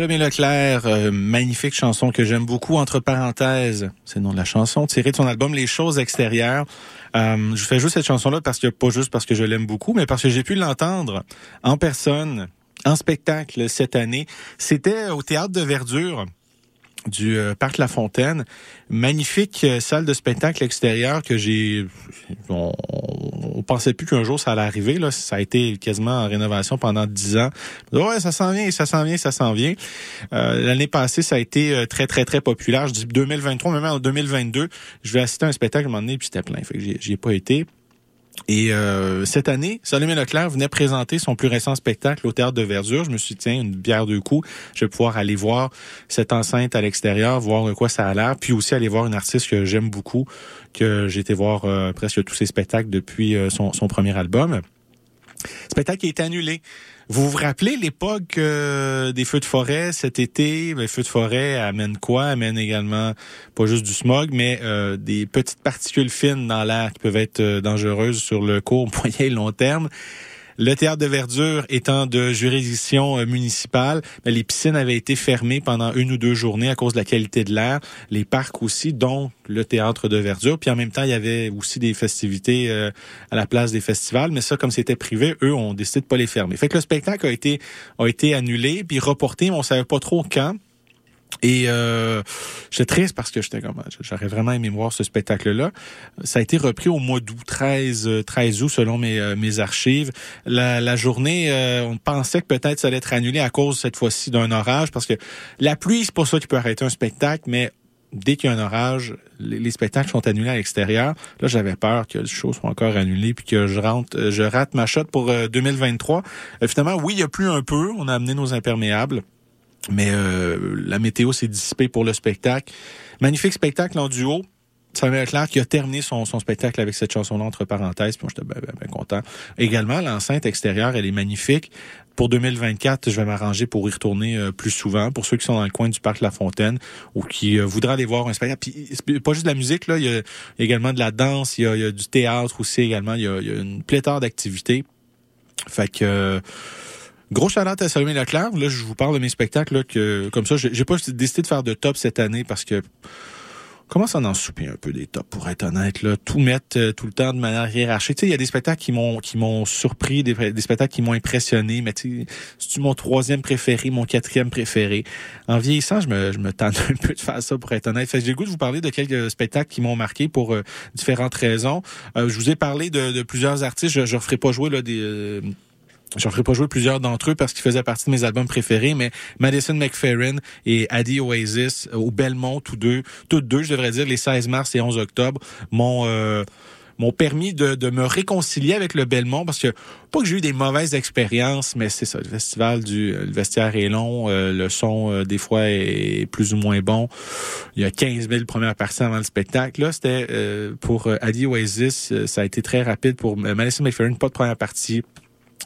Salomé Leclerc, euh, magnifique chanson que j'aime beaucoup. Entre parenthèses, c'est le nom de la chanson, tirée de son album Les choses extérieures. Euh, je fais juste cette chanson-là parce que pas juste parce que je l'aime beaucoup, mais parce que j'ai pu l'entendre en personne, en spectacle cette année. C'était au théâtre de Verdure du euh, parc La Fontaine. Magnifique euh, salle de spectacle extérieure que j'ai on, on pensait plus qu'un jour ça allait arriver là, ça a été quasiment en rénovation pendant dix ans. Ouais, ça s'en vient, ça s'en vient, ça s'en vient. Euh, l'année passée, ça a été euh, très très très populaire. Je dis 2023, même en 2022, je vais assister à un spectacle à un moment donné puis c'était plein, fait que j'y ai pas été. Et euh, cette année, Salomé Leclerc venait présenter son plus récent spectacle au Théâtre de Verdure. Je me suis dit, tiens, une bière deux coups, je vais pouvoir aller voir cette enceinte à l'extérieur, voir de quoi ça a l'air, puis aussi aller voir une artiste que j'aime beaucoup, que j'ai été voir euh, presque tous ses spectacles depuis euh, son premier album. Spectacle qui été annulé. Vous vous rappelez l'époque euh, des feux de forêt cet été? Les feux de forêt amènent quoi? Amènent également pas juste du smog, mais euh, des petites particules fines dans l'air qui peuvent être euh, dangereuses sur le court, moyen et long terme. Le théâtre de verdure étant de juridiction euh, municipale, mais les piscines avaient été fermées pendant une ou deux journées à cause de la qualité de l'air. Les parcs aussi, dont le théâtre de verdure. Puis en même temps, il y avait aussi des festivités euh, à la place des festivals. Mais ça, comme c'était privé, eux ont décidé de pas les fermer. Fait que le spectacle a été a été annulé puis reporté, mais on savait pas trop quand. Et euh, j'étais triste parce que j'étais comme j'aurais vraiment aimé voir ce spectacle-là. Ça a été repris au mois d'août, 13, euh, 13 août selon mes, euh, mes archives. La, journée, euh, on pensait que peut-être ça allait être annulé à cause cette fois-ci d'un orage parce que la pluie, c'est pas ça qui peut arrêter un spectacle, mais dès qu'il y a un orage, les, les spectacles sont annulés à l'extérieur. Là, j'avais peur que les choses soient encore annulées puis que je rentre, euh, je rate ma shot pour euh, 2023. Euh, finalement, oui, il y a plus un peu. On a amené nos imperméables. Mais euh, la météo s'est dissipée pour le spectacle. Magnifique spectacle en duo. Samuel Leclerc qui a terminé son, spectacle avec cette chanson-là entre parenthèses, puis moi j'étais bien, content. Également, l'enceinte extérieure, elle est magnifique. Pour 2024, je vais m'arranger pour y retourner euh, plus souvent. Pour ceux qui sont dans le coin du parc La Fontaine ou qui euh, voudraient aller voir un spectacle. Puis pas juste de la musique, là, il y a également de la danse, il y a, il y a du théâtre aussi également. Il y a, il y a une pléthore d'activités. Fait que euh, Gros chalante à Salomé Leclerc. Là, je vous parle de mes spectacles là, que comme ça, j'ai pas décidé de faire de top cette année parce que commence à en souper un peu des tops pour être honnête là, tout mettre euh, tout le temps de manière hiérarchique. Tu sais, il y a des spectacles qui m'ont qui m'ont surpris, des, spectacles qui m'ont impressionné, mais tu c'est mon troisième préféré, mon quatrième préféré? En vieillissant, je me je me tente un peu de faire ça pour être honnête. Fait j'ai le goût de vous parler de quelques spectacles qui m'ont marqué pour euh, différentes raisons. Euh, je vous ai parlé de, plusieurs artistes, je je referai pas jouer là des euh, J'en ferai pas jouer plusieurs d'entre eux parce qu'ils faisaient partie de mes albums préférés, mais Madison McFerrin et Addie Oasis au Belmont, tous deux, toutes deux, je devrais dire, les 16 mars et 11 octobre, m'ont euh, m'ont permis de, de me réconcilier avec le Belmont parce que pas que j'ai eu des mauvaises expériences, mais c'est ça, le festival du le vestiaire est long, euh, le son euh, des fois est plus ou moins bon. Il y a 15 000 premières parties avant le spectacle. Là, c'était euh, pour euh, Addie Oasis, euh, ça a été très rapide pour euh, Madison McFerrin, pas de première partie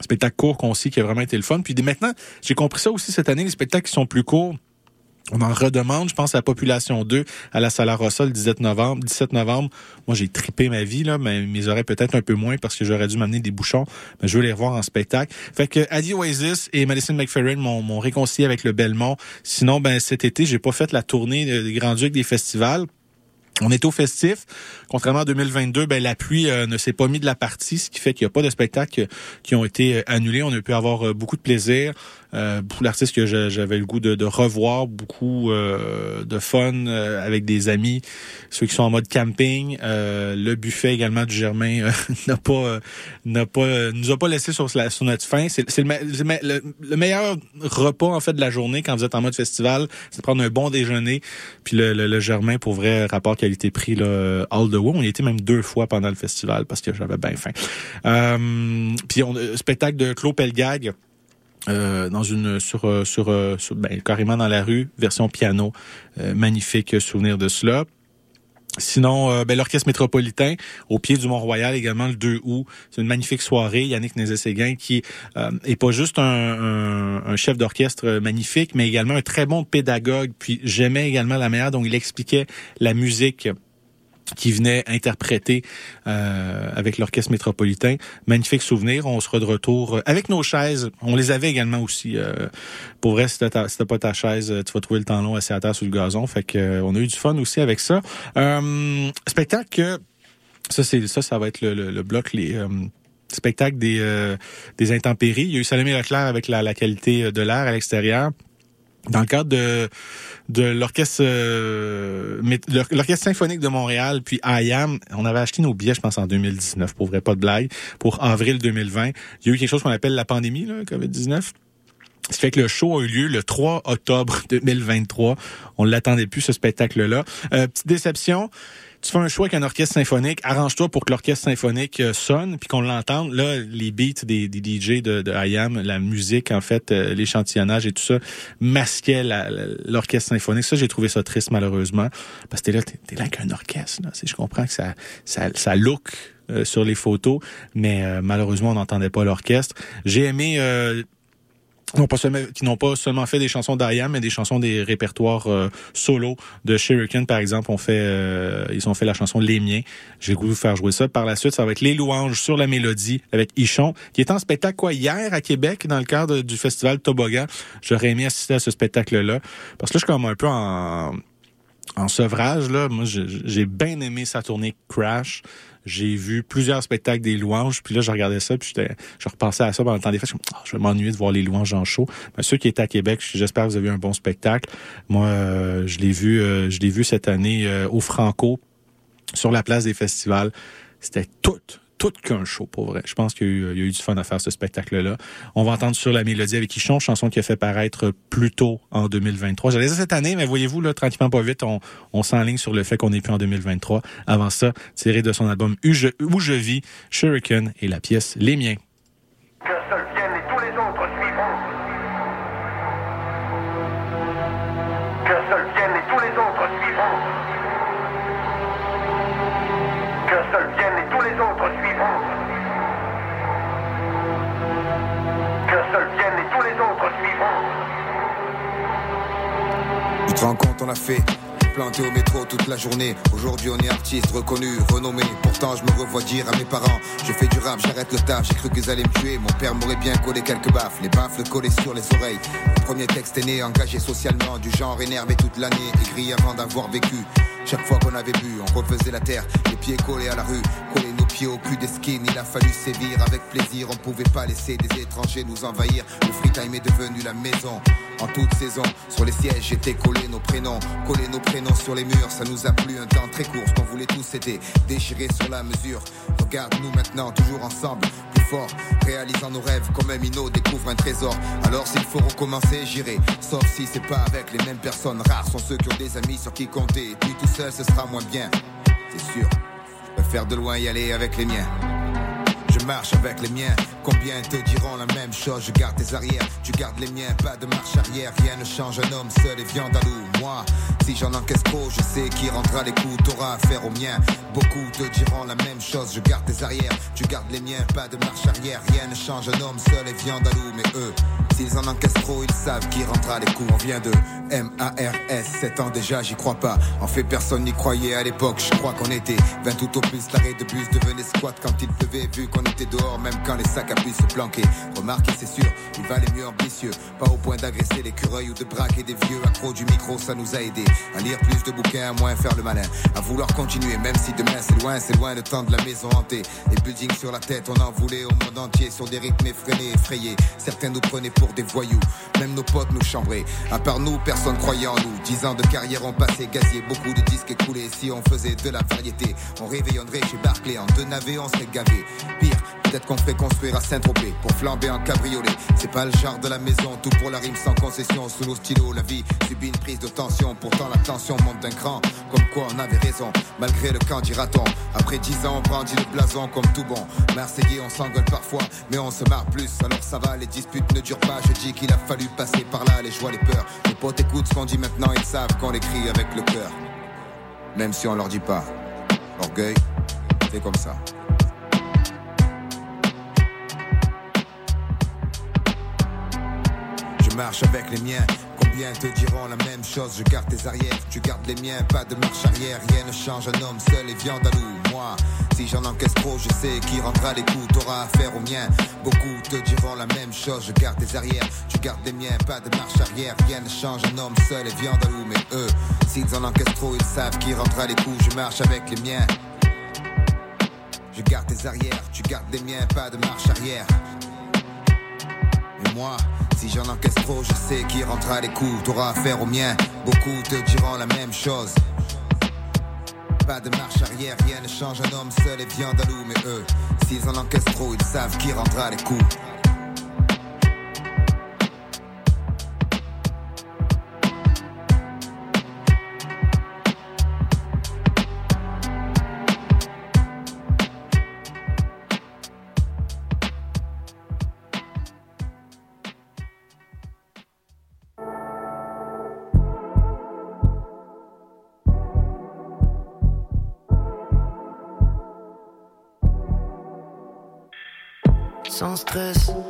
spectacle court, concis, qui a vraiment été le fun. Puis maintenant, j'ai compris ça aussi cette année, les spectacles qui sont plus courts. On en redemande, je pense à la Population 2, à la Sala Rossa le 17 novembre. 17 novembre, moi j'ai tripé ma vie, là, mais mes oreilles peut-être un peu moins parce que j'aurais dû m'amener des bouchons, mais je veux les revoir en spectacle. Fait que Addie Oasis et Madison McFerrin m'ont m'ont réconcilié avec le Belmont. Sinon, ben cet été, j'ai pas fait la tournée des Grands Ducs des festivals. On est au festif. Contrairement à 2022, ben, la pluie euh, ne s'est pas mis de la partie, ce qui fait qu'il n'y a pas de spectacles qui ont été euh, annulés. On a pu avoir euh, beaucoup de plaisir. Euh, d'artistes que j'avais le goût de, de revoir, beaucoup euh, de fun euh, avec des amis, ceux qui sont en mode camping. Euh, le buffet également du Germain euh, n'a pas n'a pas nous a pas laissé sur, la- sur notre faim. C'est le, le le- le meilleur repas en fait de la journée quand vous êtes en mode festival, c'est de prendre un bon déjeuner. Puis le, le, le Germain pour vrai rapport qualité-prix là, all the way. On y était même deux fois pendant le festival parce que j'avais bien faim. Euh, puis on spectacle de Claude Pelgag. Euh, dans une sur euh, sur, euh, sur- ben, carrément dans la rue version piano Euh, magnifique souvenir de cela Sinon, euh, ben, l'Orchestre métropolitain au pied du Mont-Royal également le 2 août. C'est une magnifique soirée. Yannick Nézet-Séguin qui euh, est pas juste un, un- un chef d'orchestre magnifique, mais également un très bon pédagogue. Puis j'aimais également la manière dont il expliquait la musique qui venait interpréter euh, avec l'orchestre métropolitain. Magnifique souvenir. On sera de retour euh, avec nos chaises. On les avait également aussi. euh, pour vrai, si t'as pas ta chaise, euh, tu vas trouver le temps long à terre sur le gazon. Fait que euh, on a eu du fun aussi avec ça. Euh, spectacle que ça, c'est ça, ça va être le, le- le bloc les spectacles des des intempéries. Il y a eu Salomé Leclerc avec la, la qualité de l'air à l'extérieur. Dans le cadre de de l'orchestre euh, l'orchestre symphonique de Montréal puis IAM, on avait acheté nos billets je pense en 2019 pour vrai pas de blague pour avril 2020. Il y a eu quelque chose qu'on appelle la pandémie là, Covid-19. Ce qui fait que le show a eu lieu le 3 octobre 2023. On l'attendait plus, ce spectacle-là. Euh, petite déception. Tu fais un show avec un orchestre symphonique, arrange-toi pour que l'orchestre symphonique euh, sonne, puis qu'on l'entende. Là, les beats des, des DJ de, IAM, la musique, en fait, euh, l'échantillonnage et tout ça, masquait l'orchestre symphonique. Ça, j'ai trouvé ça triste, malheureusement. Parce que t'es là, t'es, là avec un orchestre. Là. Je comprends que ça, ça, ça look euh, sur les photos, mais malheureusement, on n'entendait pas l'orchestre. J'ai aimé... euh, non pas seulement, qui n'ont pas seulement fait des chansons d'Ayam, mais des chansons des répertoires euh, solo de Shuriken, par exemple. On fait, euh, ils ont fait la chanson Les Miens. J'ai voulu vous faire jouer ça. Par la suite, ça va être Les Louanges sur la mélodie avec Ichon, qui est en spectacle quoi hier à Québec dans le cadre du festival Toboggan. J'aurais aimé assister à ce spectacle-là parce que là, je suis comme un peu en en sevrage, là, moi, j'ai bien aimé sa tournée Crash. J'ai vu plusieurs spectacles des louanges, puis là, je regardais ça, puis je repensais à ça pendant le temps des fêtes. Je, me Ah, je vais m'ennuyer de voir les louanges en show. Mais ceux qui étaient à Québec, j'espère que vous avez eu un bon spectacle. Moi, euh, je l'ai vu, euh, je l'ai vu cette année euh, au Franco, sur la place des festivals. C'était tout, tout qu'un show, pour vrai. Je pense qu'il y, a eu- du fun à faire ce spectacle-là. On va entendre sur la mélodie avec Ichon, chanson qui a fait paraître plus tôt en 2023. J'allais dire cette année, mais voyez-vous, là, tranquillement pas vite, on, on s'enligne sur le fait qu'on n'est plus en 2023. Avant ça, tiré de son album Où je, vis, Shuriken et la pièce Les miens. Que seuls viennent et tous les autres te on a fait planté au métro toute la journée. Aujourd'hui, on est artiste, reconnu, renommé. Pourtant, je me revois dire à mes parents Je fais du rap, j'arrête le taf. J'ai cru qu'ils allaient me tuer. Mon père m'aurait bien collé quelques baffes. Les baffes collés sur les oreilles. Le premier texte est né, engagé socialement. Du genre énervé toute l'année, écrit avant d'avoir vécu. Chaque fois qu'on avait bu, on refaisait la terre, les pieds collés à la rue, coller nos pieds au cul des skins. Il a fallu sévir avec plaisir, on pouvait pas laisser des étrangers nous envahir. Le free time est devenu la maison. En toute saison, sur les sièges étaient collés nos prénoms, coller nos prénoms sur les murs. Ça nous a plu un temps très court, ce qu'on voulait tous c'était déchirer sur la mesure. Regarde-nous maintenant, toujours ensemble, plus fort, réalisant nos rêves comme un minot découvre un trésor. Alors s'il faut recommencer, j'irai. Sauf si c'est pas avec les mêmes personnes. Rares sont ceux qui ont des amis sur qui compter. Et puis tout seul, ce sera moins bien. C'est sûr. Préfère de loin y aller avec les miens. Marche avec les miens. Combien te diront la même chose? Je garde tes arrières, tu gardes les miens. Pas de marche arrière, rien ne change. Un homme seul et viande à loup. Moi, si j'en encaisse trop, je sais qui rendra les coups. T'auras affaire aux miens. Beaucoup te diront la même chose. Je garde tes arrières, tu gardes les miens. Pas de marche arrière, rien ne change. Un homme seul et viande à loup. Mais eux, s'ils en encaissent trop, ils savent qui rendra les coups. On vient de M-A-R-S, 7 ans déjà, j'y crois pas. En fait, personne n'y croyait à l'époque. Je crois qu'on était 20 tout au plus. L'arrêt de bus devenait squat quand il pleuvait. Vu qu'on était dehors, même quand les sacs à puce se planquaient. Remarquez, c'est sûr, il valait mieux ambitieux. Pas au point d'agresser l'écureuil ou de braquer des vieux. Accro du micro, ça nous a aidé. À lire plus de bouquins, à moins faire le malin. À vouloir continuer, même si demain c'est loin, c'est loin le temps de la maison hantée. Les buildings sur la tête, on en voulait au monde entier. Sur des rythmes effrénés, effrayés. Certains nous prenaient pour pour des voyous. Même nos potes nous chambraient. À part nous, personne croyait en nous. Dix ans de carrière ont passé, gazier, beaucoup de disques écoulés. Si on faisait de la variété, on réveillonnerait chez Barclay. En deux navets, on serait gavé. Pire, peut-être qu'on ferait construire à Saint-Tropez pour flamber en cabriolet. C'est pas le genre de la maison, tout pour la rime sans concession. Sous nos stylos, la vie subit une prise de tension. Pourtant, la tension monte d'un cran. Comme quoi, on avait raison, malgré le camp dira-t-on. Après dix ans, on brandit le blason comme tout bon. Marseillais, on s'engueule parfois, mais on se marre plus. Alors ça va, les disputes ne durent pas. Je dis qu'il a fallu passer par là, les joies, les peurs. Les potes écoutent ce qu'on dit maintenant, ils savent qu'on écrit avec le cœur. Même si on leur dit pas. Orgueil, c'est comme ça. Marche avec les miens. Combien te diront la même chose? Je garde tes arrières, tu gardes les miens. Pas de marche arrière, rien ne change. Un homme seul et viande à loup. Moi, si j'en encaisse trop, je sais qui rendra les coups. T'auras affaire aux miens. Beaucoup te diront la même chose. Je garde tes arrières, tu gardes les miens. Pas de marche arrière, rien ne change. Un homme seul et viande à loup. Mais eux, s'ils en encaissent trop, ils savent qui rendra les coups. Je marche avec les miens. Je garde tes arrières, tu gardes les miens. Pas de marche arrière. Si j'en encaisse trop, je sais qui rentrera les coups. T'auras affaire aux miens. Beaucoup te diront la même chose. Pas de marche arrière, rien ne change. Un homme seul à loup. Mais eux, s'ils en encaissent trop, ils savent qui rendra les coups. Stress.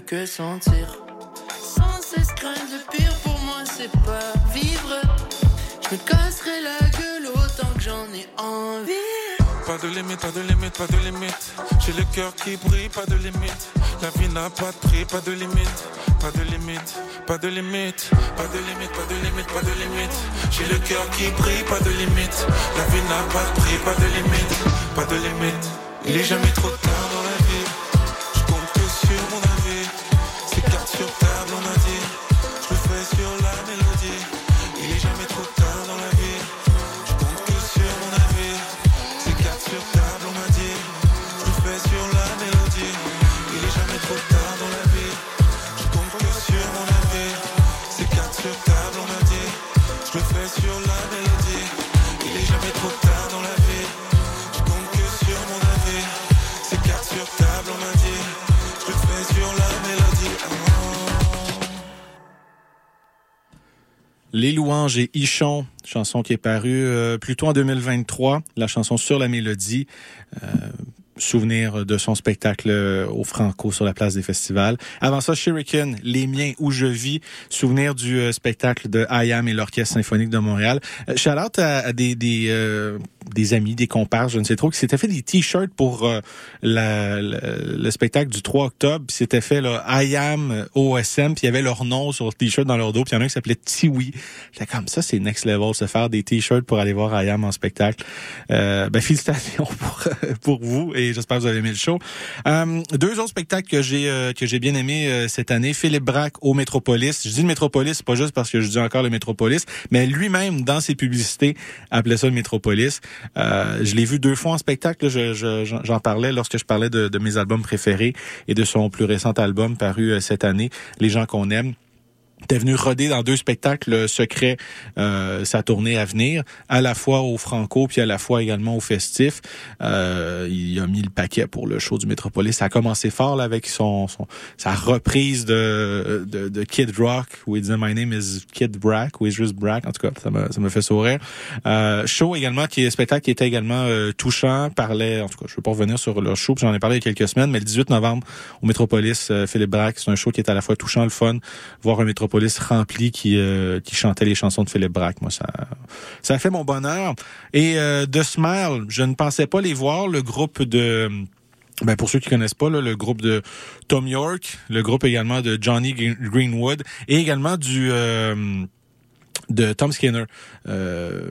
Que sentir? Sans cesse craindre le pire pour moi, c'est pas vivre. Je me casserai la gueule autant que j'en ai envie. Pas de limite, pas de limite, pas de limite. J'ai le cœur qui brille, pas de limite. La vie n'a pas de prix, pas de limite. Pas de limite, pas de limite. Pas de limite, pas de limite, pas de limite. J'ai le cœur qui brille, pas de limite. La vie n'a pas de prix, pas de limite. Pas de limite. Il est jamais trop tard sur table, on m'a dit. Les louanges et Ichon, chanson qui est parue euh, plutôt en 2023, la chanson sur la mélodie. euh, souvenir de son spectacle euh, au Franco sur la place des festivals. Avant ça, Shuriken, Les miens où je vis, souvenir du euh, spectacle de I Am et l'Orchestre symphonique de Montréal. Euh, shout out à, des des, euh, des amis, des compères, je ne sais trop, qui s'étaient fait des t-shirts pour le spectacle du 3 octobre. C'était fait là, I Am OSM, puis il y avait leur nom sur le t-shirt dans leur dos, puis il y en a un qui s'appelait Tiwi. J'étais comme ça, c'est next level, se faire des t-shirts pour aller voir I Am en spectacle. Ben, félicitations pour, pour vous et j'espère que vous avez aimé le show. Euh, deux autres spectacles que j'ai euh, que j'ai bien aimé euh, cette année. Philippe Braque au Métropolis. Je dis le Métropolis, pas juste parce que je dis encore le Métropolis, mais lui-même, dans ses publicités, appelait ça le Métropolis. Euh, je l'ai vu deux fois en spectacle. Je- je- J'en j'en parlais lorsque je parlais de, de mes albums préférés et de son plus récent album paru euh, cette année, Les gens qu'on aime. Était venu roder dans deux spectacles secrets euh, sa tournée à venir, à la fois au Franco puis à la fois également au Festif. Euh, il a mis le paquet pour le show du Métropolis. Ça a commencé fort là, avec son, son sa reprise de, de, de Kid Rock où il disait My name is Kid Brack ou is Brack. En tout cas, ça me ça me fait sourire. Euh, show également qui est spectacle qui était également euh, touchant. Parlait en tout cas, je veux pas revenir sur leur show, j'en ai parlé il y a quelques semaines, mais le 18 novembre au Métropolis, euh, Philippe Brack, c'est un show qui est à la fois touchant, le fun, voir un Métropolis police rempli qui, euh, qui chantait les chansons de Philippe Braque. Moi, ça, ça a fait mon bonheur. Et euh, Smile, je ne pensais pas les voir. Le groupe de ben pour ceux qui connaissent pas, le groupe de Tom York, le groupe également de Johnny Greenwood et également du euh, de Tom Skinner, euh,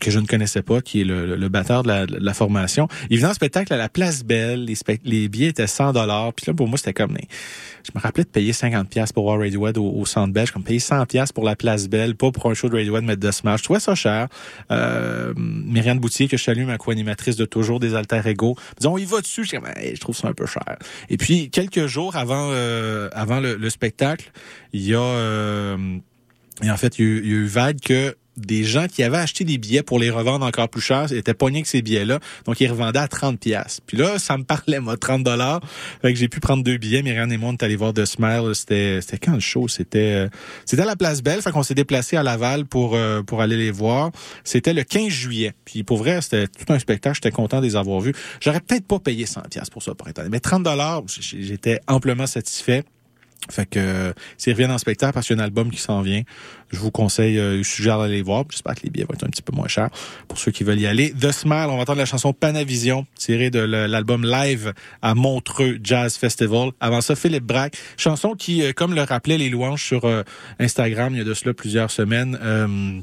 que je ne connaissais pas, qui est le, le batteur de la, de la, formation. Il venait en spectacle à la Place Belle, les, les billets étaient 100 dollars. Puis là, pour moi, c'était comme... Je me rappelais de payer 50 pièces pour voir Radiohead au, au Centre Belge, comme payer 100 pièces pour la Place Belle, pas pour un show de Radiohead, mais de Smash. Je trouvais ça cher. Euh, Myriane Boutier, que je salue, ma co-animatrice de toujours des Alter Ego, disons, il va dessus. Je, je trouve ça un peu cher. Et puis, quelques jours avant, euh, avant le, le, spectacle, il y a... Euh, et en fait, il y a, eu vague que des gens qui avaient acheté des billets pour les revendre encore plus cher étaient poignés que ces billets-là. Donc, ils revendaient à 30 pièces. Puis là, ça me parlait, moi, 30 dollars. Fait que j'ai pu prendre deux billets. Myriam et moi, on est allés voir The Smile. C'était, c'était quand le show? C'était, c'était à la Place Belle. Fait qu'on s'est déplacé à Laval pour, euh, pour aller les voir. C'était le 15 juillet. Puis pour vrai, c'était tout un spectacle. J'étais content de les avoir vus. J'aurais peut-être pas payé 100 pièces pour ça, pour être honnête. Mais 30 dollars, j'étais amplement satisfait. Fait que s'ils reviennent en spectacle parce qu'il y a un album qui s'en vient, je vous conseille, euh, je suggère d'aller voir. J'espère que les billets vont être un petit peu moins chers pour ceux qui veulent y aller. The Smile, on va entendre la chanson Panavision, tirée de l'album live à Montreux Jazz Festival. Avant ça, Philippe Braque, chanson qui, euh, comme le rappelaient les louanges sur euh, Instagram il y a de cela plusieurs semaines, euh,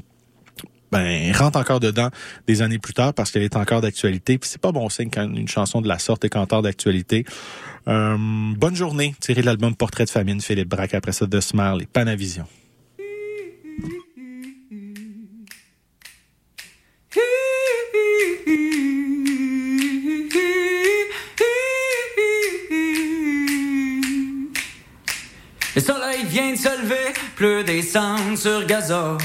ben rentre encore dedans des années plus tard parce qu'elle est encore d'actualité. Puis c'est pas bon signe quand une chanson de la sorte est encore d'actualité. Euh, bonne journée, tiré de l'album Portrait de famine, Philippe Braque, après ça de Smile et Panavision. Le soleil vient de se lever, pleut des cendres sur gazon.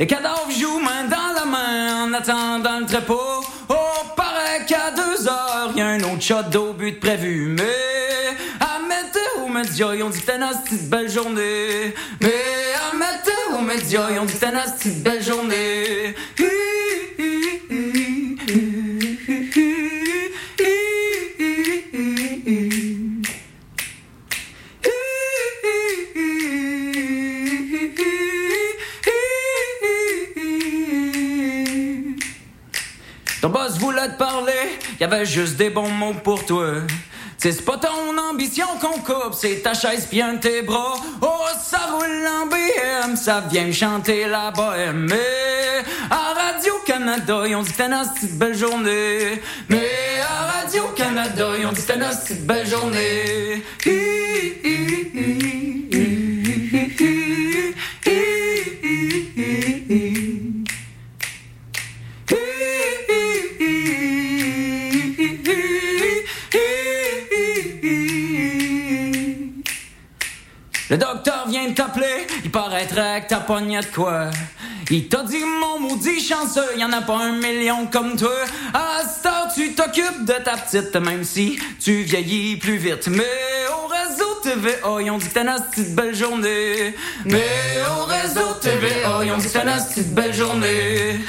Les cadavres jouent main dans la main en attendant le trépeau. Oh, paraît qu'à deux heures, y a un autre shot d'eau but prévu. Mais à météo média, ils ont dit que une belle journée. Mais à météo média, ils ont dit que une belle journée boss voulait te parler, y avait juste des bons mots pour toi. C'est pas ton ambition qu'on coupe, c'est ta chaise bien tes bras. Oh, ça roule en BM, ça vient chanter la bohème. Mais à Radio-Canada, ils ont dit que c'était une belle journée. Mais à Radio-Canada, ils ont dit que c'était une belle journée. Hi, hi, hi, Le docteur vient de t'appeler, que t'as pogné de quoi. Il t'a dit mon maudit chanceux, y en a pas un million comme toi. À heure, tu t'occupes de ta petite, même si tu vieillis plus vite. Mais au réseau TVA, ils ont dit que t'as une belle journée. Mais au réseau TVA, ils ont dit que t'as une belle journée.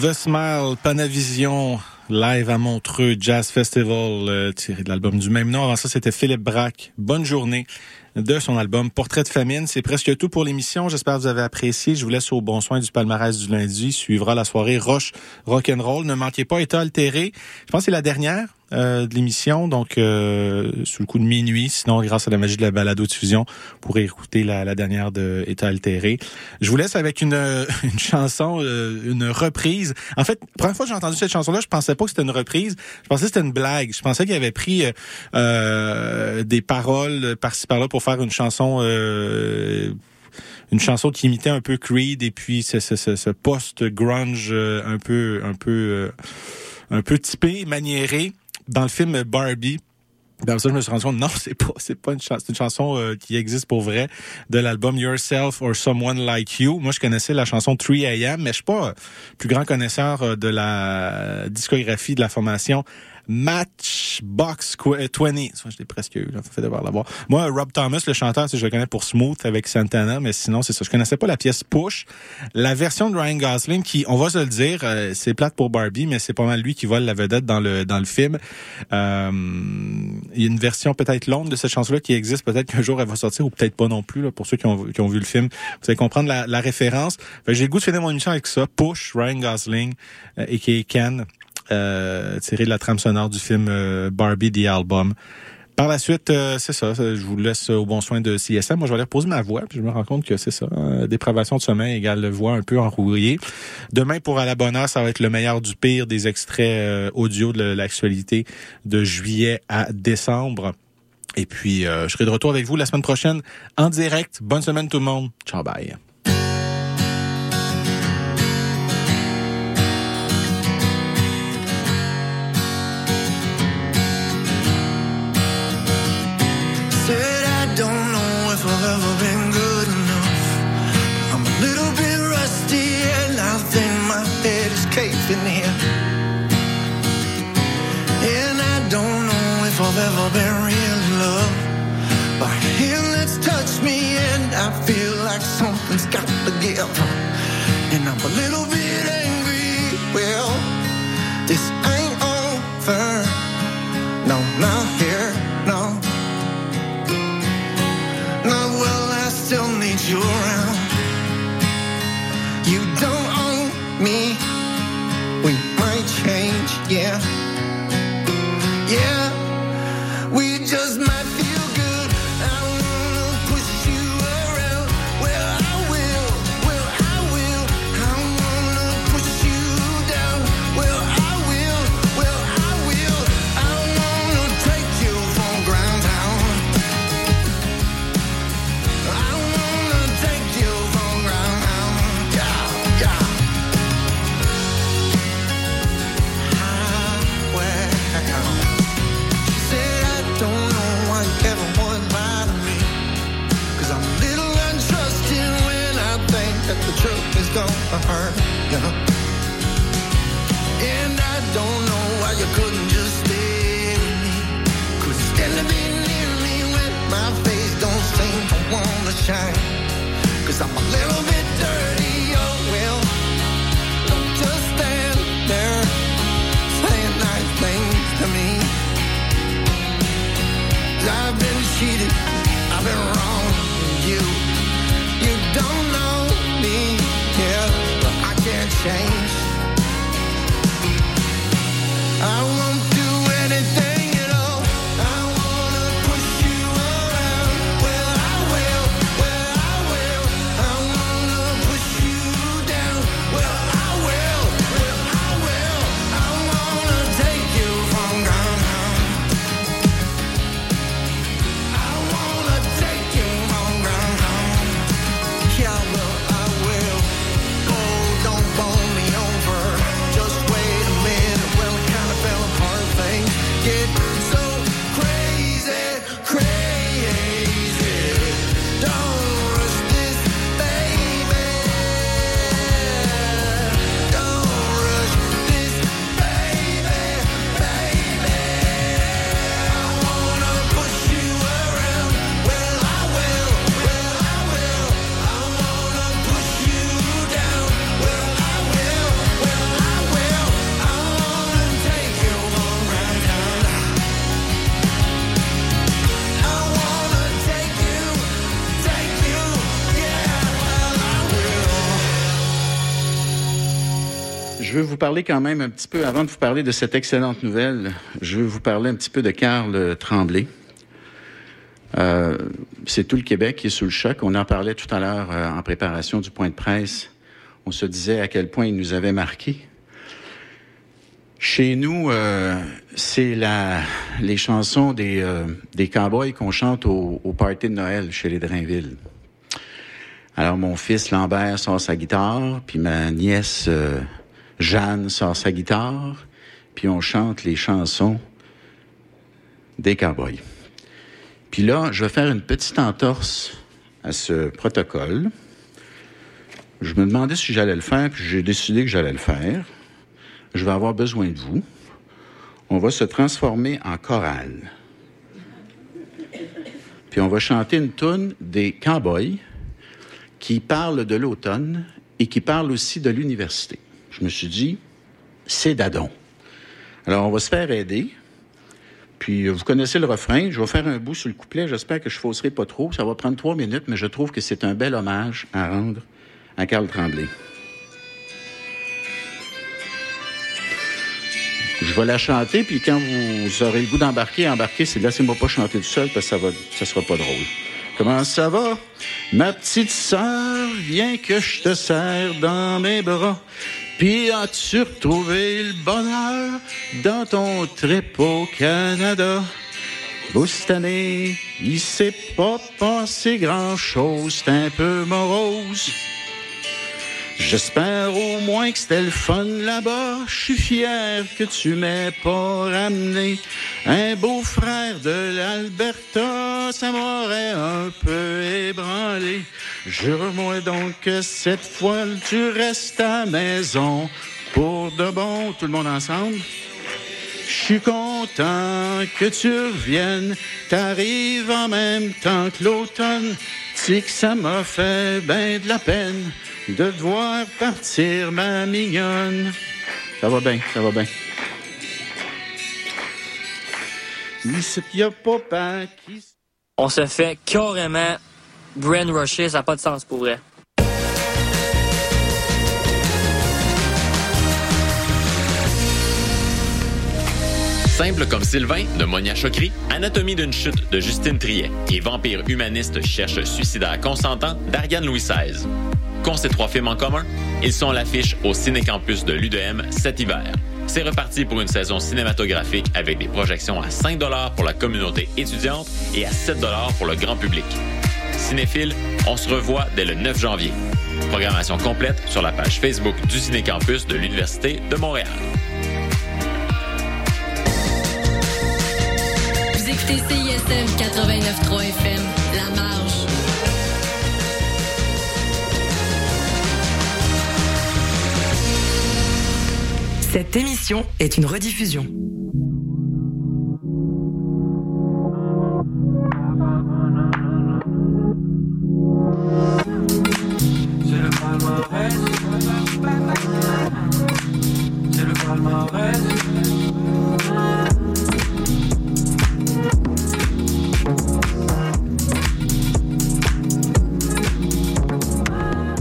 The Smile, Panavision, live à Montreux, Jazz Festival, euh, tiré de l'album du même nom. Avant ça, c'était Philippe Braque. Bonne journée de son album Portrait de famine. C'est presque tout pour l'émission. J'espère que vous avez apprécié. Je vous laisse au bon soin du palmarès du lundi. Suivra la soirée Roche Rock'n'Roll. Ne manquez pas, état altéré. Je pense que c'est la dernière euh, de l'émission, donc euh, sous le coup de minuit. Sinon, grâce à la magie de la balado-diffusion, vous pourrez écouter la, la dernière de État altéré. Je vous laisse avec une, une chanson, euh, une reprise. En fait, première fois que j'ai entendu cette chanson-là, je pensais pas que c'était une reprise. Je pensais que c'était une blague. Je pensais qu'il avait pris euh, euh, des paroles par-ci par-là pour faire une chanson euh, une chanson qui imitait un peu Creed et puis ce, ce, ce, ce post-grunge euh, un peu un peu un peu typé, maniéré dans le film Barbie. Dans ça, je me suis rendu compte, non, c'est pas, c'est pas une chanson, c'est une chanson euh, qui existe pour vrai de l'album Yourself or Someone Like You. Moi, je connaissais la chanson 3 AM, mais je suis pas plus grand connaisseur euh, de la discographie de la formation Matchbox Qu- 20. Ça, je l'ai presque eu, là. Fait devoir l'avoir. Moi, Rob Thomas, le chanteur, je le connais pour Smooth avec Santana, mais sinon, c'est ça. Je connaissais pas la pièce Push. La version de Ryan Gosling, qui, on va se le dire, euh, c'est plate pour Barbie, mais c'est pas mal lui qui vole la vedette dans le, dans le film. Euh, il y a une version peut-être longue de cette chanson-là qui existe. Peut-être qu'un jour elle va sortir ou peut-être pas non plus, là, pour ceux qui ont, qui ont vu le film. Vous allez comprendre la, la référence. J'ai le goût de finir mon émission avec ça. Push, Ryan Gosling, et Ken, euh, tiré de la trame sonore du film euh, Barbie The Album. Par la suite, euh, c'est ça, Je vous laisse au bon soin de CSM. Moi, je vais aller reposer ma voix. Puis je me rends compte que c'est ça. euh, dépravation de sommeil égale voix un peu enrouillée. Demain, pour à la bonne heure, ça va être le meilleur du pire des extraits euh, audio de l'actualité de juillet à décembre. Et puis, euh, je serai de retour avec vous la semaine prochaine en direct. Bonne semaine tout le monde. Ciao, bye. Got to give. And I'm a little bit Yeah. And I don't know why you couldn't just stay with me. Could stand to be near me when my face don't wanna shine. Cause I'm a little I je veux vous parler quand même un petit peu, avant de vous parler de cette excellente nouvelle, je veux vous parler un petit peu de Carl Tremblay. Euh, c'est tout le Québec qui est sous le choc. On en parlait tout à l'heure euh, en préparation du point de presse. On se disait à quel point il nous avait marqué. Chez nous, euh, c'est la, les chansons des, des cowboys qu'on chante au, au party de Noël chez les Drainville. Alors, mon fils Lambert sort sa guitare, puis ma nièce Jeanne sort sa guitare, puis on chante les chansons des cowboys. Puis là, je vais faire une petite entorse à ce protocole. Je me demandais si j'allais le faire, puis j'ai décidé que j'allais le faire. Je vais avoir besoin de vous. On va se transformer en chorale. Puis on va chanter une tune des cowboys qui parle de l'automne et qui parle aussi de l'université. Je me suis dit, c'est Dadon. Alors, on va se faire aider. Puis, vous connaissez le refrain. Je vais faire un bout sur le couplet. J'espère que je fausserai pas trop. Ça va prendre trois minutes, mais je trouve que c'est un bel hommage à rendre à Carl Tremblay. Je vais la chanter, puis quand vous aurez le goût d'embarquer, embarquer, c'est laissez-moi pas chanter tout seul, parce que ça va, ça sera pas drôle. Comment ça va? Ma petite sœur, viens que je te serre dans mes bras. Puis as-tu retrouvé le bonheur dans ton trip au Canada? Vous, cette année, il s'est pas passé grand-chose, c'est un peu morose. J'espère au moins que c'était le fun là-bas. Je suis fier que tu m'aies pas ramené un beau frère de l'Alberta. Ça m'aurait un peu ébranlé. Jure-moi donc que cette fois tu restes à maison pour de bon. Tout le monde ensemble? Je suis content que tu reviennes. T'arrives en même temps que l'automne. C'est que ça m'a fait ben de la peine de devoir partir, ma mignonne. Ça va bien, ça va bien. On se fait carrément brain rusher, ça n'a pas de sens pour vrai. Simple comme Sylvain de Monia Chokri, Anatomie d'une chute de Justine Triet et Vampire humaniste cherche suicidaire consentant d'Ariane Louis XVI. Qu'ont ces trois films en commun? Ils sont à l'affiche au Cinécampus de l'UDM cet hiver. C'est reparti pour une saison cinématographique avec des projections à 5 pour la communauté étudiante et à 7 pour le grand public. Cinéphile, on se revoit dès le 9 janvier. Programmation complète sur la page Facebook du Cinécampus de l'Université de Montréal. Vous écoutez CISM 89.3 FM, La Marge. Cette émission est une rediffusion.